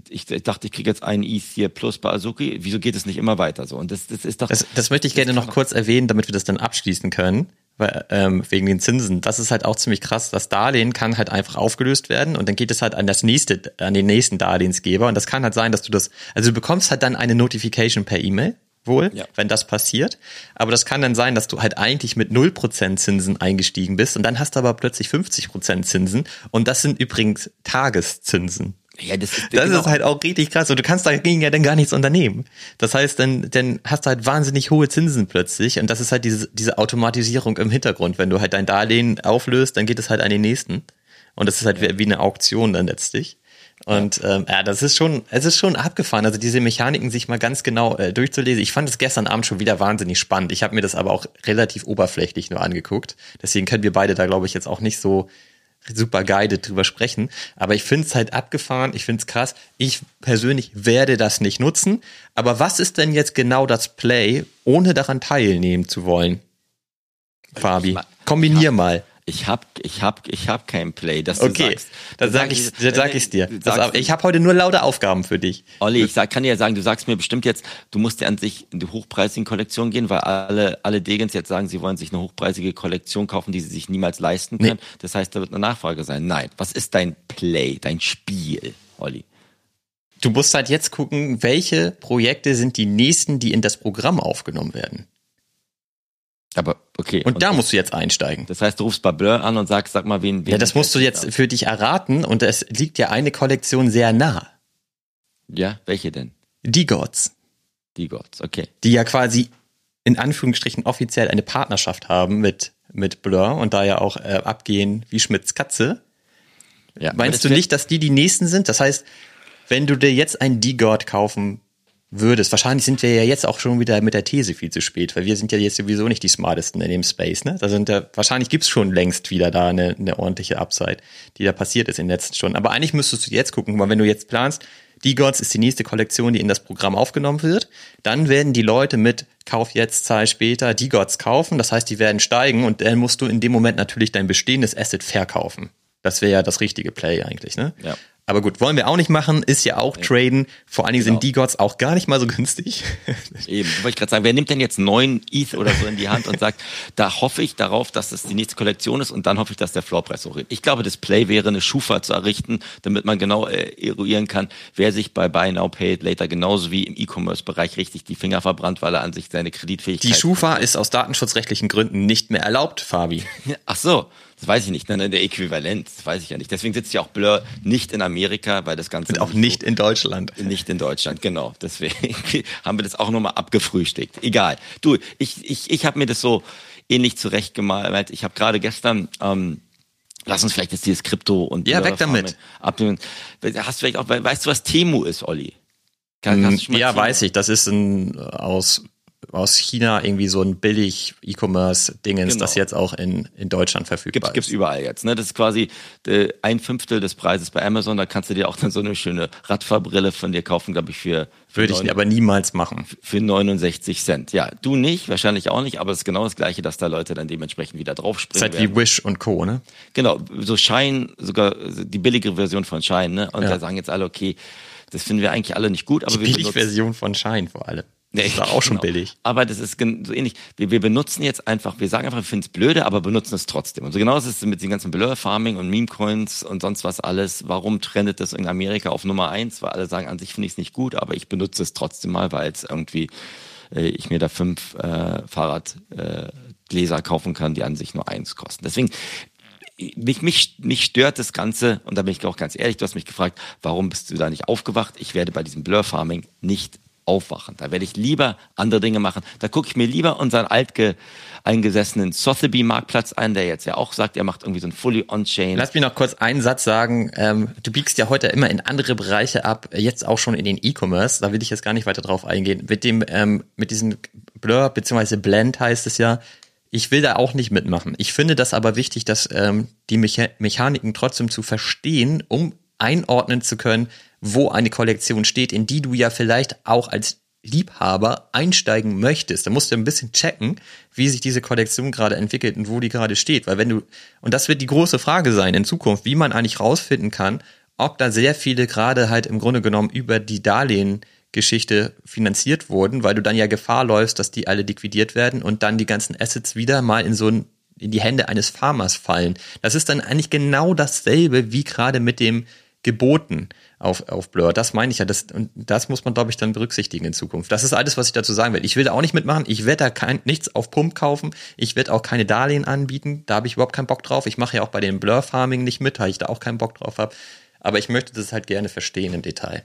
Speaker 2: ich, ich dachte, ich kriege jetzt einen ETH hier plus bei Azuki, wieso geht es nicht immer weiter so? Und das, das ist doch...
Speaker 1: Das, das möchte ich gerne noch kurz erwähnen, damit wir das dann abschließen können, ähm, wegen den Zinsen. Das ist halt auch ziemlich krass. Das Darlehen kann halt einfach aufgelöst werden und dann geht es halt an das nächste, an den nächsten Darlehensgeber. Und das kann halt sein, dass du das, also du bekommst halt dann eine Notification per E-Mail. Wohl,
Speaker 2: Ja.
Speaker 1: wenn das passiert. Aber das kann dann sein, dass du halt eigentlich mit 0% Zinsen eingestiegen bist und dann hast du aber plötzlich 50% Zinsen und das sind übrigens Tageszinsen.
Speaker 2: Ja, das ist,
Speaker 1: Das
Speaker 2: genau.
Speaker 1: ist halt auch richtig krass und du kannst dagegen ja dann gar nichts unternehmen. Das heißt, dann, dann hast du halt wahnsinnig hohe Zinsen plötzlich und das ist halt diese, diese Automatisierung im Hintergrund. Wenn du halt dein Darlehen auflöst, dann geht es halt an den nächsten. Und das ist halt wie, wie eine Auktion dann letztlich. Und ähm, ja, das ist schon, es ist schon abgefahren. Also diese Mechaniken sich mal ganz genau äh, durchzulesen. Ich fand es gestern Abend schon wieder wahnsinnig spannend. Ich habe mir das aber auch relativ oberflächlich nur angeguckt. Deswegen können wir beide da, glaube ich, jetzt auch nicht so super guided drüber sprechen. Aber ich finde es halt abgefahren, ich finde es krass. Ich persönlich werde das nicht nutzen. Aber was ist denn jetzt genau das Play, ohne daran teilnehmen zu wollen? Fabi, kombinier mal.
Speaker 2: Ich hab, ich hab, ich hab kein Play. Dass du
Speaker 1: Okay,
Speaker 2: sagst,
Speaker 1: dann sag ich, dann sag
Speaker 2: äh,
Speaker 1: ich's dir.
Speaker 2: sagst-
Speaker 1: ich habe heute nur laute Aufgaben für dich.
Speaker 2: Olli, ich sag, kann dir ja sagen, du sagst mir bestimmt jetzt, du musst ja an sich in die hochpreisigen Kollektion gehen, weil alle, alle Degens jetzt sagen, sie wollen sich eine hochpreisige Kollektion kaufen, die sie sich niemals leisten können. Das heißt, da wird eine Nachfrage sein. Nein. Was ist dein Play, dein Spiel, Olli?
Speaker 1: Du musst halt jetzt gucken, welche Projekte sind die nächsten, die in das Programm aufgenommen werden.
Speaker 2: Aber, okay.
Speaker 1: Und, da musst du jetzt einsteigen.
Speaker 2: das heißt, du rufst bei Blur an und sagst, sag mal, wen, wen
Speaker 1: Ja, das musst du jetzt für dich erraten und es liegt ja eine Kollektion sehr nah.
Speaker 2: Ja, welche denn?
Speaker 1: Die Gods.
Speaker 2: Die Gods, okay.
Speaker 1: die ja quasi in Anführungsstrichen offiziell eine Partnerschaft haben mit, mit Blur und da ja auch äh, abgehen wie Schmidts Katze.
Speaker 2: Ja,
Speaker 1: Meinst du nicht, dass die die nächsten sind? Das heißt, wenn du dir jetzt einen D-God kaufen würdest, wahrscheinlich sind wir ja jetzt auch schon wieder mit der These viel zu spät, weil wir sind ja jetzt sowieso nicht die smartesten in dem Space, ne? Da sind ja, wahrscheinlich gibt's schon längst wieder da eine, eine ordentliche Upside, die da passiert ist in den letzten Stunden. Aber eigentlich müsstest du jetzt gucken, weil wenn du jetzt planst, die Gods ist die nächste Kollektion, die in das Programm aufgenommen wird. Dann werden die Leute mit Kauf jetzt, Zahl später die Gods kaufen. Das heißt, die werden steigen und dann musst du in dem Moment natürlich dein bestehendes Asset verkaufen. Das wäre ja das richtige Play eigentlich, ne?
Speaker 2: Ja.
Speaker 1: Aber gut, wollen wir auch nicht machen, ist ja auch Traden. Vor allen Dingen
Speaker 2: Genau.
Speaker 1: sind die Gods auch gar nicht mal so günstig.
Speaker 2: Eben, wollte ich gerade sagen, wer nimmt denn jetzt neun ETH oder so in die Hand und sagt, da hoffe ich darauf, dass das die nächste Kollektion ist und dann hoffe ich, dass der Floorpreis hochgeht. Ich glaube, das Play wäre eine Schufa zu errichten, damit man genau äh, eruieren kann, wer sich bei Buy Now Pay It Later genauso wie im E-Commerce-Bereich richtig die Finger verbrannt, weil er an sich seine Kreditfähigkeit...
Speaker 1: Die Schufa ist aus datenschutzrechtlichen Gründen nicht mehr erlaubt, Fabi.
Speaker 2: Ach so, Das weiß ich nicht, ne, der Äquivalent, das weiß ich ja nicht. Deswegen sitzt ja auch Blur nicht in Amerika, weil das Ganze.
Speaker 1: Und auch nicht
Speaker 2: so,
Speaker 1: in Deutschland.
Speaker 2: Nicht in Deutschland, genau. Deswegen haben wir das auch nochmal abgefrühstückt. Egal. Du, ich, ich, ich habe mir das so ähnlich zurechtgemalt. Ich habe gerade gestern. Ähm, Lass uns vielleicht jetzt dieses Krypto und
Speaker 1: ja weg damit.
Speaker 2: Abnehmen. Hast du vielleicht auch, weißt du was Temu ist, Olli?
Speaker 1: Kann, ja, weiß ich. Das ist ein aus aus China irgendwie so ein billig E-Commerce-Dingens, genau. das jetzt auch in, in Deutschland verfügbar
Speaker 2: gibt's,
Speaker 1: ist.
Speaker 2: Gibt's überall jetzt. Ne? Das ist quasi äh, ein Fünftel des Preises bei Amazon. Da kannst du dir auch dann so eine schöne Radfahrbrille von dir kaufen, glaube ich, für,
Speaker 1: für Würde 9, ich aber niemals machen.
Speaker 2: Für 69 Cent. Ja, du nicht, wahrscheinlich auch nicht, aber es ist genau das Gleiche, dass da Leute dann dementsprechend wieder draufspringen.
Speaker 1: Ist halt wie Wish und Co., ne?
Speaker 2: Genau, so Shine, sogar die billige Version von Shine, ne? Und ja. da sagen jetzt alle, okay, das finden wir eigentlich alle nicht gut, aber
Speaker 1: die
Speaker 2: wir
Speaker 1: billige Version von Shine vor allem. Nee, das war auch schon genau. billig.
Speaker 2: Aber das ist so ähnlich. Wir, wir benutzen jetzt einfach, wir sagen einfach, wir finden es blöde, aber benutzen es trotzdem. Und so genau ist es mit den ganzen Blur-Farming und Meme-Coins und sonst was alles. Warum trendet das in Amerika auf Nummer eins? Weil alle sagen, an sich finde ich es nicht gut, aber ich benutze es trotzdem mal, weil es irgendwie äh, ich mir da fünf äh, Fahrradgläser äh, kaufen kann, die an sich nur eins kosten. Deswegen mich, mich, mich stört das Ganze, und da bin ich auch ganz ehrlich, du hast mich gefragt, warum bist du da nicht aufgewacht? Ich werde bei diesem Blur Farming nicht aufwachen. Da werde ich lieber andere Dinge machen. Da gucke ich mir lieber unseren alteingesessenen Sotheby-Marktplatz ein, der jetzt ja auch sagt, er macht irgendwie so ein Fully On-Chain.
Speaker 1: Lass mich noch kurz einen Satz sagen. Ähm, du biegst ja heute immer in andere Bereiche ab, jetzt auch schon in den E-Commerce. Da will ich jetzt gar nicht weiter drauf eingehen. Mit dem, ähm, mit diesem Blur bzw. Blend heißt es ja, ich will da auch nicht mitmachen. Ich finde das aber wichtig, dass ähm, die Mecha Mechaniken trotzdem zu verstehen, um einordnen zu können, wo eine Kollektion steht, in die du ja vielleicht auch als Liebhaber einsteigen möchtest, dann musst du ein bisschen checken, wie sich diese Kollektion gerade entwickelt und wo die gerade steht. Weil wenn du, und das wird die große Frage sein in Zukunft, wie man eigentlich rausfinden kann, ob da sehr viele gerade halt im Grunde genommen über die Darlehen-Geschichte finanziert wurden, weil du dann ja Gefahr läufst, dass die alle liquidiert werden und dann die ganzen Assets wieder mal in so ein, in die Hände eines Farmers fallen. Das ist dann eigentlich genau dasselbe wie gerade mit dem Geboten auf, auf Blur. Das meine ich ja. Das, und das muss man, glaube ich, dann berücksichtigen in Zukunft. Das ist alles, was ich dazu sagen will. Ich will da auch nicht mitmachen. Ich werde da kein, nichts auf Pump kaufen. Ich werde auch keine Darlehen anbieten. Da habe ich überhaupt keinen Bock drauf. Ich mache ja auch bei dem Blur Farming nicht mit, weil ich da auch keinen Bock drauf habe. Aber ich möchte das halt gerne verstehen im Detail.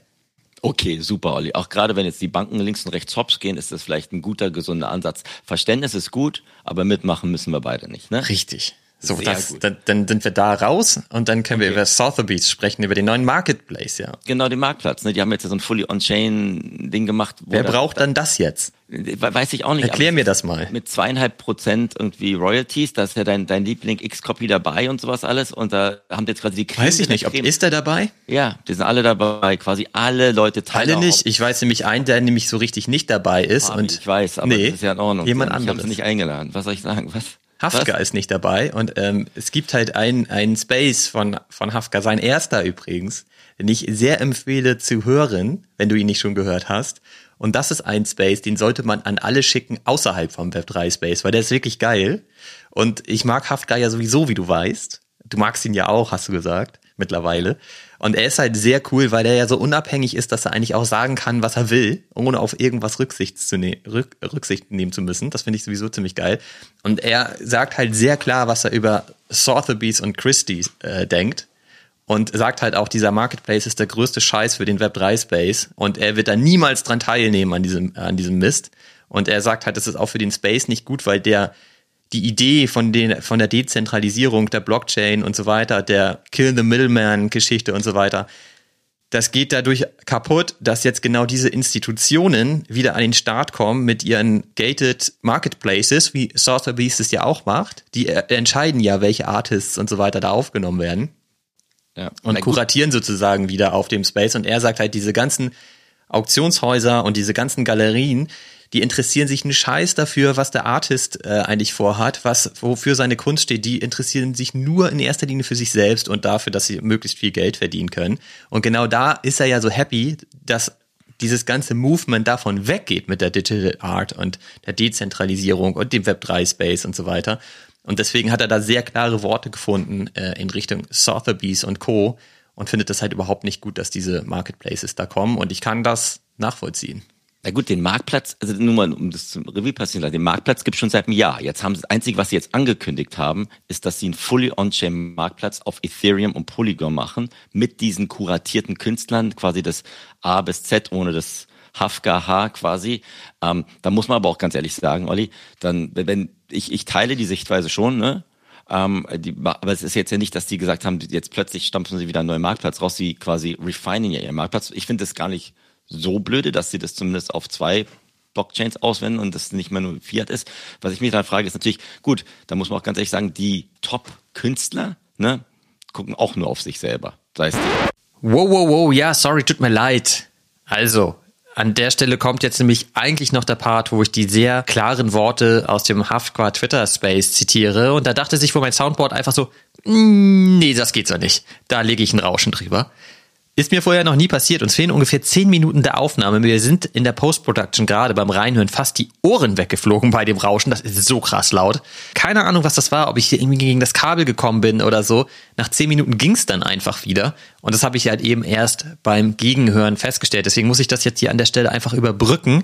Speaker 2: Okay, super, Olli. Auch gerade wenn jetzt die Banken links und rechts hops gehen, ist das vielleicht ein guter, gesunder Ansatz. Verständnis ist gut, aber mitmachen müssen wir beide nicht, ne?
Speaker 1: Richtig. So, das, dann, dann sind wir da raus und dann können okay. wir über Sotheby's sprechen, über den neuen Marketplace, ja.
Speaker 2: Genau, den Marktplatz. Ne? Die haben jetzt so ein Fully On-Chain-Ding gemacht.
Speaker 1: Wer braucht dann das jetzt?
Speaker 2: Weiß ich auch nicht.
Speaker 1: Erklär mir das mal.
Speaker 2: Mit zweieinhalb Prozent irgendwie Royalties, da ist ja dein, dein Liebling X-Copy dabei und sowas alles. Und da haben jetzt quasi die
Speaker 1: Creme Weiß ich nicht, ob ist der dabei?
Speaker 2: Ja, die sind alle dabei, quasi alle Leute
Speaker 1: teilen. Alle nicht. Ich weiß nämlich einen, der nämlich so richtig nicht dabei ist.
Speaker 2: Fabi,
Speaker 1: und
Speaker 2: ich weiß, aber nee, das ist ja in Ordnung.
Speaker 1: Jemand anderes. Ich
Speaker 2: habe nicht eingeladen. Was soll ich sagen? Was?
Speaker 1: Hafka Was? ist nicht dabei und ähm, es gibt halt einen, einen Space von, von Hafka, sein erster übrigens, den ich sehr empfehle zu hören, wenn du ihn nicht schon gehört hast. Und das ist ein Space, den sollte man an alle schicken außerhalb vom Web3 Space, weil der ist wirklich geil. Und ich mag Hafka ja sowieso, wie du weißt. Du magst ihn ja auch, hast du gesagt, mittlerweile. Und er ist halt sehr cool, weil er ja so unabhängig ist, dass er eigentlich auch sagen kann, was er will, ohne auf irgendwas Rücksicht, zu ne Rück Rücksicht nehmen zu müssen. Das finde ich sowieso ziemlich geil. Und er sagt halt sehr klar, was er über Sotheby's und Christie äh, denkt. Und sagt halt auch, dieser Marketplace ist der größte Scheiß für den Web3-Space. Und er wird da niemals dran teilnehmen an diesem, an diesem Mist. Und er sagt halt, das ist auch für den Space nicht gut, weil der die Idee von, den, von der Dezentralisierung der Blockchain und so weiter, der Kill the Middleman-Geschichte und so weiter, das geht dadurch kaputt, dass jetzt genau diese Institutionen wieder an den Start kommen mit ihren gated Marketplaces, wie Sotheby's es ja auch macht. Die entscheiden ja, welche Artists und so weiter da aufgenommen werden. Ja, und kuratieren sozusagen wieder auf dem Space. Und er sagt halt, diese ganzen Auktionshäuser und diese ganzen Galerien, die interessieren sich einen Scheiß dafür, was der Artist äh, eigentlich vorhat, was wofür seine Kunst steht. Die interessieren sich nur in erster Linie für sich selbst und dafür, dass sie möglichst viel Geld verdienen können. Und genau da ist er ja so happy, dass dieses ganze Movement davon weggeht mit der Digital Art und der Dezentralisierung und dem Web3 Space und so weiter. Und deswegen hat er da sehr klare Worte gefunden äh, in Richtung Sotheby's und Co. und findet das halt überhaupt nicht gut, dass diese Marketplaces da kommen. Und ich kann das nachvollziehen.
Speaker 2: Na gut, den Marktplatz, also nur mal, um das zum Revue passieren zu lassen, den Marktplatz gibt es schon seit einem Jahr. Jetzt haben sie, das Einzige, was sie jetzt angekündigt haben, ist, dass sie einen fully on-chain Marktplatz auf Ethereum und Polygon machen, mit diesen kuratierten Künstlern, quasi das A bis Z ohne das Hafka H quasi. Ähm, da muss man aber auch ganz ehrlich sagen, Olli, dann, wenn, ich, ich teile die Sichtweise schon, ne? Ähm, die, aber es ist jetzt ja nicht, dass die gesagt haben, jetzt plötzlich stampfen sie wieder einen neuen Marktplatz raus, sie quasi refinen ja ihren Marktplatz. Ich finde das gar nicht so blöde, dass sie das zumindest auf zwei Blockchains auswenden und das nicht mehr nur Fiat ist. Was ich mich dann frage, ist natürlich, gut, da muss man auch ganz ehrlich sagen, die Top-Künstler, ne, gucken auch nur auf sich selber. Sei es.
Speaker 1: Wow, wow, wow, ja, sorry, tut mir leid. Also, an der Stelle kommt jetzt nämlich eigentlich noch der Part, wo ich die sehr klaren Worte aus dem Haftquad Twitter Space zitiere. Und da dachte sich wohl mein Soundboard einfach so, "Mm, nee, das geht so nicht. Da lege ich ein Rauschen drüber. Ist mir vorher noch nie passiert. Uns fehlen ungefähr 10 Minuten der Aufnahme. Wir sind in der Post-Production gerade beim Reinhören fast die Ohren weggeflogen bei dem Rauschen. Das ist so krass laut. Keine Ahnung, was das war, ob ich hier irgendwie gegen das Kabel gekommen bin oder so. Nach 10 Minuten ging's dann einfach wieder. Und das habe ich halt eben erst beim Gegenhören festgestellt. Deswegen muss ich das jetzt hier an der Stelle einfach überbrücken.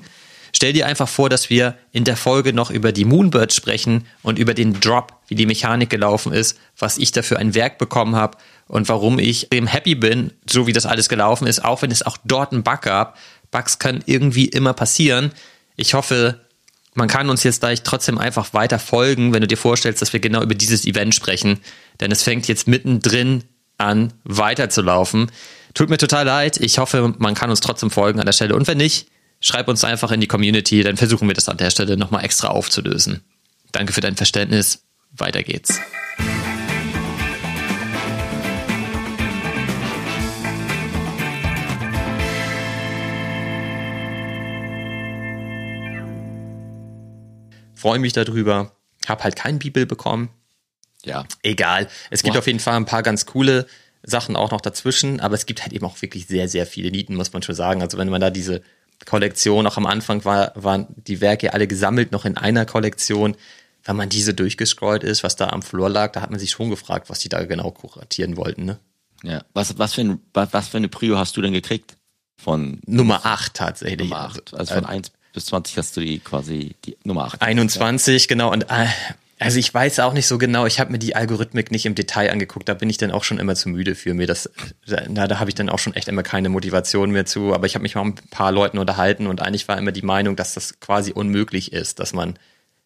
Speaker 1: Stell dir einfach vor, dass wir in der Folge noch über die Moonbird sprechen und über den Drop, wie die Mechanik gelaufen ist, was ich dafür ein Werk bekommen habe und warum ich eben happy bin, so wie das alles gelaufen ist, auch wenn es auch dort einen Bug gab. Bugs können irgendwie immer passieren. Ich hoffe, man kann uns jetzt gleich trotzdem einfach weiter folgen, wenn du dir vorstellst, dass wir genau über dieses Event sprechen. Denn es fängt jetzt mittendrin an, weiterzulaufen. Tut mir total leid. Ich hoffe, man kann uns trotzdem folgen an der Stelle. Und wenn nicht, schreib uns einfach in die Community, dann versuchen wir das an der Stelle nochmal extra aufzulösen. Danke für dein Verständnis. Weiter geht's. Freue mich darüber. Hab halt kein Bibel bekommen.
Speaker 2: Ja.
Speaker 1: Egal. Es gibt
Speaker 2: Boah.
Speaker 1: auf jeden Fall ein paar ganz coole Sachen auch noch dazwischen, aber es gibt halt eben auch wirklich sehr, sehr viele Nieten, muss man schon sagen. Also wenn man da diese Kollektion, auch am Anfang war, waren die Werke alle gesammelt noch in einer Kollektion. Wenn man diese durchgescrollt ist, was da am Floor lag, da hat man sich schon gefragt, was die da genau kuratieren wollten. Ne?
Speaker 2: Ja. Was, was, für ein, was, für eine Prio hast du denn gekriegt? Von
Speaker 1: Nummer 8 tatsächlich.
Speaker 2: Nummer 8. Also von 1 bis 20 hast du die quasi die Nummer 8.
Speaker 1: 21, genau. Und äh, also ich weiß auch nicht so genau, ich habe mir die Algorithmik nicht im Detail angeguckt, da bin ich dann auch schon immer zu müde für mir. Das, na, da habe ich dann auch schon echt immer keine Motivation mehr zu. Aber ich habe mich mal mit ein paar Leuten unterhalten und eigentlich war immer die Meinung, dass das quasi unmöglich ist, dass man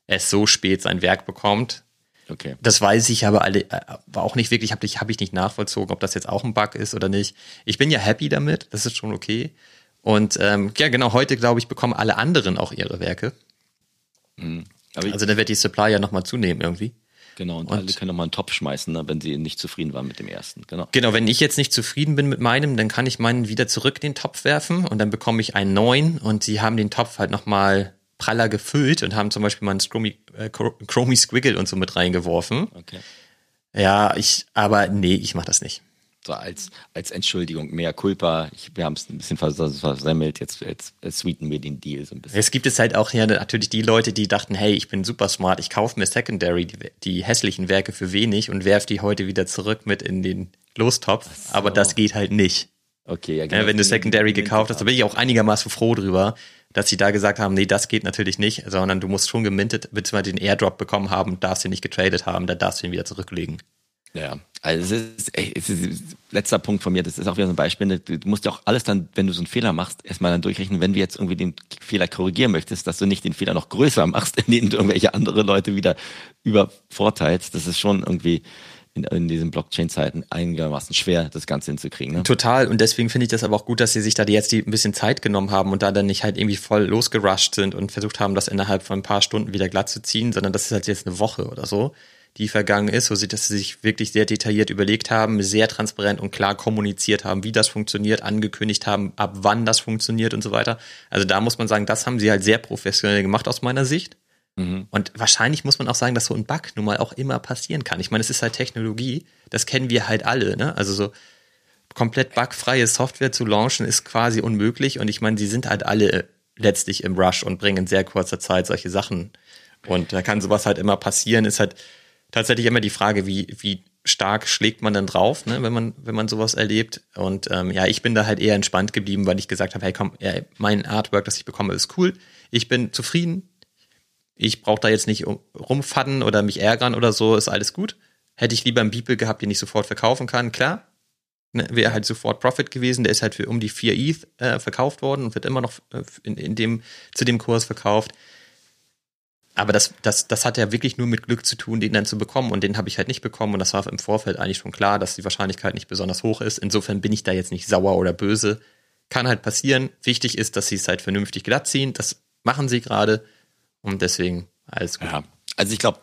Speaker 1: es so spät sein Werk bekommt.
Speaker 2: Okay.
Speaker 1: Das weiß ich aber alle, äh, war auch nicht wirklich, habe ich, hab ich nicht nachvollzogen, ob das jetzt auch ein Bug ist oder nicht. Ich bin ja happy damit, das ist schon okay. Und ähm, ja, genau, heute, glaube ich, bekommen alle anderen auch ihre Werke.
Speaker 2: Aber
Speaker 1: Also dann wird die Supply ja nochmal zunehmen irgendwie.
Speaker 2: genau, und,
Speaker 1: und-
Speaker 2: alle können nochmal einen Topf schmeißen, ne, wenn sie nicht zufrieden waren mit dem ersten. Genau.
Speaker 1: Genau, wenn ich jetzt nicht zufrieden bin mit meinem, dann kann ich meinen wieder zurück in den Topf werfen und dann bekomme ich einen neuen und sie haben den Topf halt nochmal praller gefüllt und haben zum Beispiel mal einen Chromie, äh, Chromie Squiggle und so mit reingeworfen.
Speaker 2: Okay.
Speaker 1: Ja, ich, aber nee, ich mach das nicht.
Speaker 2: So als, als Entschuldigung, mehr Culpa. Ich, wir haben es ein bisschen vers versemmelt, jetzt, jetzt äh, sweeten wir den Deal so ein bisschen.
Speaker 1: Es gibt es halt auch ja natürlich die Leute, die dachten, hey, ich bin super smart, ich kaufe mir Secondary, die, die hässlichen Werke für wenig und werf die heute wieder zurück mit in den Lostopf. Aber das geht halt nicht.
Speaker 2: Okay, ja, genau.
Speaker 1: Wenn du Secondary gekauft hast, da bin ich auch einigermaßen froh drüber, dass sie da gesagt haben, nee, das geht natürlich nicht, sondern du musst schon gemintet, beziehungsweise den Airdrop bekommen haben darfst ihn nicht getradet haben, da darfst du ihn wieder zurücklegen.
Speaker 2: Ja, also es ist, es ist letzter Punkt von mir, das ist auch wieder so ein Beispiel. ne, Du musst ja auch alles dann, wenn du so einen Fehler machst, erstmal dann durchrechnen, wenn du jetzt irgendwie den Fehler korrigieren möchtest, dass du nicht den Fehler noch größer machst, indem du irgendwelche andere Leute wieder übervorteilst. Das ist schon irgendwie in, in diesen Blockchain-Zeiten einigermaßen schwer, das Ganze hinzukriegen. Ne?
Speaker 1: Total. Und deswegen finde ich das aber auch gut, dass sie sich da jetzt die ein bisschen Zeit genommen haben und da dann nicht halt irgendwie voll losgerusht sind und versucht haben, das innerhalb von ein paar Stunden wieder glatt zu ziehen, sondern das ist halt jetzt eine Woche oder so, die vergangen ist, wo sie das sich wirklich sehr detailliert überlegt haben, sehr transparent und klar kommuniziert haben, wie das funktioniert, angekündigt haben, ab wann das funktioniert und so weiter. Also da muss man sagen, das haben sie halt sehr professionell gemacht aus meiner Sicht. Und wahrscheinlich muss man auch sagen, dass so ein Bug nun mal auch immer passieren kann. Ich meine, es ist halt Technologie, das kennen wir halt alle, ne? Also so komplett bugfreie Software zu launchen ist quasi unmöglich und ich meine, sie sind halt alle letztlich im Rush und bringen in sehr kurzer Zeit solche Sachen. Und da kann sowas halt immer passieren, ist halt tatsächlich immer die Frage, wie, wie stark schlägt man dann drauf, ne, wenn man, wenn man sowas erlebt. Und ähm, ja, ich bin da halt eher entspannt geblieben, weil ich gesagt habe, hey komm, ja, mein Artwork, das ich bekomme, ist cool. Ich bin zufrieden. Ich brauche da jetzt nicht rumfadden oder mich ärgern oder so, ist alles gut. Hätte ich lieber einen Beeple gehabt, den ich sofort verkaufen kann, klar. Ne, Wäre halt sofort Profit gewesen. Der ist halt für um die 4 ETH äh, verkauft worden und wird immer noch äh, in, in dem, zu dem Kurs verkauft. Aber das, das, das hat ja wirklich nur mit Glück zu tun, den dann zu bekommen. Und den habe ich halt nicht bekommen. Und das war im Vorfeld eigentlich schon klar, dass die Wahrscheinlichkeit nicht besonders hoch ist. Insofern bin ich da jetzt nicht sauer oder böse. Kann halt passieren. Wichtig ist, dass sie es halt vernünftig glatt ziehen. Das machen sie gerade. Und deswegen alles gut.
Speaker 2: Ja, also ich glaube,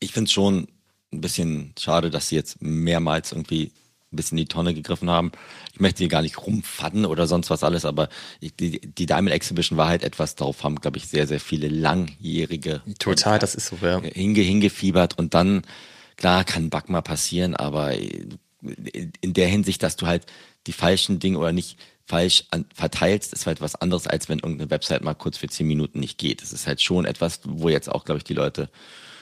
Speaker 2: ich finde es schon ein bisschen schade, dass sie jetzt mehrmals irgendwie ein bisschen in die Tonne gegriffen haben. Ich möchte hier gar nicht rumfadden oder sonst was alles, aber die, die Diamond Exhibition war halt etwas, darauf haben, glaube ich, sehr, sehr viele langjährige
Speaker 1: Total, das ist so, ja.
Speaker 2: Hinge, hingefiebert und dann, klar, kann Bug mal passieren, aber in der Hinsicht, dass du halt die falschen Dinge oder nicht falsch an, verteilst, ist halt was anderes, als wenn irgendeine Website mal kurz für zehn Minuten nicht geht. Es ist halt schon etwas, wo jetzt auch, glaube ich, die Leute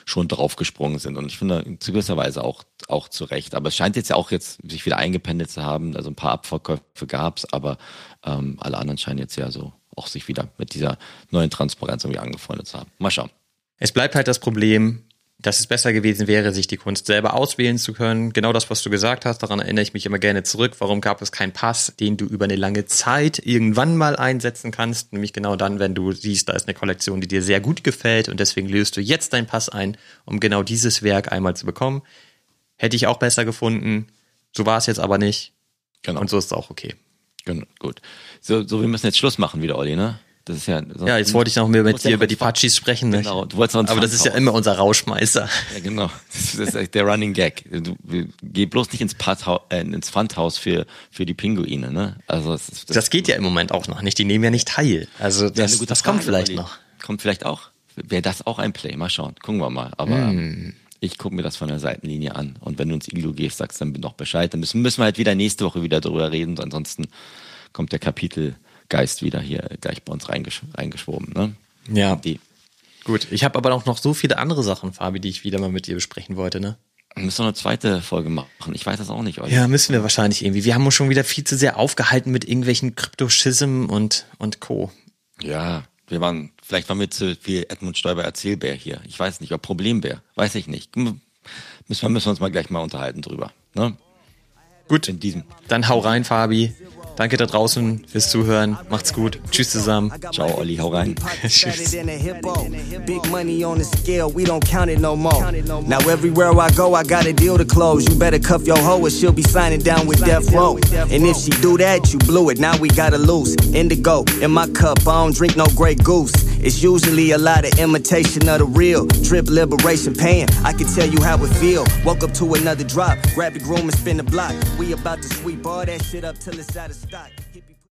Speaker 2: schon draufgesprungen sind. Und ich finde zu gewisser Weise auch, auch zu Recht. Aber es scheint jetzt ja auch jetzt sich wieder eingependelt zu haben. Also ein paar Abverkäufe gab es, aber ähm, alle anderen scheinen jetzt ja so auch sich wieder mit dieser neuen Transparenz irgendwie angefreundet zu haben. Mal schauen.
Speaker 1: Es bleibt halt das Problem, dass es besser gewesen wäre, sich die Kunst selber auswählen zu können. Genau das, was du gesagt hast, daran erinnere ich mich immer gerne zurück. Warum gab es keinen Pass, den du über eine lange Zeit irgendwann mal einsetzen kannst? Nämlich genau dann, wenn du siehst, da ist eine Kollektion, die dir sehr gut gefällt und deswegen löst du jetzt deinen Pass ein, um genau dieses Werk einmal zu bekommen. Hätte ich auch besser gefunden. So war es jetzt aber nicht. Genau. Und so ist es auch okay.
Speaker 2: Genau, gut. So, so, wir müssen jetzt Schluss machen wieder, Olli, ne? Das ist ja.
Speaker 1: ja, jetzt wollte ich noch mehr mit dir über die Pachis sprechen. Ne? Genau, du wolltest noch Aber das ist ja immer unser Rauschmeißer.
Speaker 2: Ja, genau. Das ist der Running Gag. Du, geh bloß nicht ins, äh, ins Pfandhaus für, für die Pinguine, ne?
Speaker 1: Also das, das, das geht ja im Moment auch noch nicht. Die nehmen ja nicht teil. Also das, das Frage, kommt vielleicht noch.
Speaker 2: Kommt vielleicht auch. Wäre das auch ein Play? Mal schauen. Gucken wir mal. Aber mm. ich gucke mir das von der Seitenlinie an. Und wenn du ins Iglu gehst, sagst dann noch Bescheid. Dann müssen, müssen wir halt wieder nächste Woche wieder drüber reden. Ansonsten kommt der Kapitel Geist wieder hier gleich bei uns reingesch reingeschwoben. Ne?
Speaker 1: Ja. Die. Gut, ich habe aber auch noch so viele andere Sachen, Fabi, die ich wieder mal mit dir besprechen wollte, ne?
Speaker 2: Wir müssen noch eine zweite Folge machen. Ich weiß das auch nicht.
Speaker 1: Oder? Ja, müssen wir wahrscheinlich irgendwie. Wir haben uns schon wieder viel zu sehr aufgehalten mit irgendwelchen Kryptoschism und, und Co.
Speaker 2: Ja, wir waren, vielleicht waren wir zu viel Edmund Stoiber Erzählbär hier. Ich weiß nicht, oder Problembär. Weiß ich nicht. Müssen wir, müssen wir uns mal gleich mal unterhalten drüber. Ne?
Speaker 1: Gut. In diesem. Dann hau rein, Fabi. Danke da draußen fürs Zuhören. Macht's gut. Tschüss zusammen.
Speaker 2: Ciao, Olli. Hau rein. Tschüss.
Speaker 3: Big money on the scale, we don't count it no more. Now everywhere I go, I got a deal to close. You better cuff your hoe or she'll be signing down with Death Row. And if she do that, you blew it. Now we gotta lose. Indigo in my cup, I don't drink no Grey Goose. It's usually a lot of imitation of the real. Drip liberation pain. I can tell you how it feel. Woke up to another drop. Grab the groom and spin the block. We about to sweep all that shit up till it's out of that.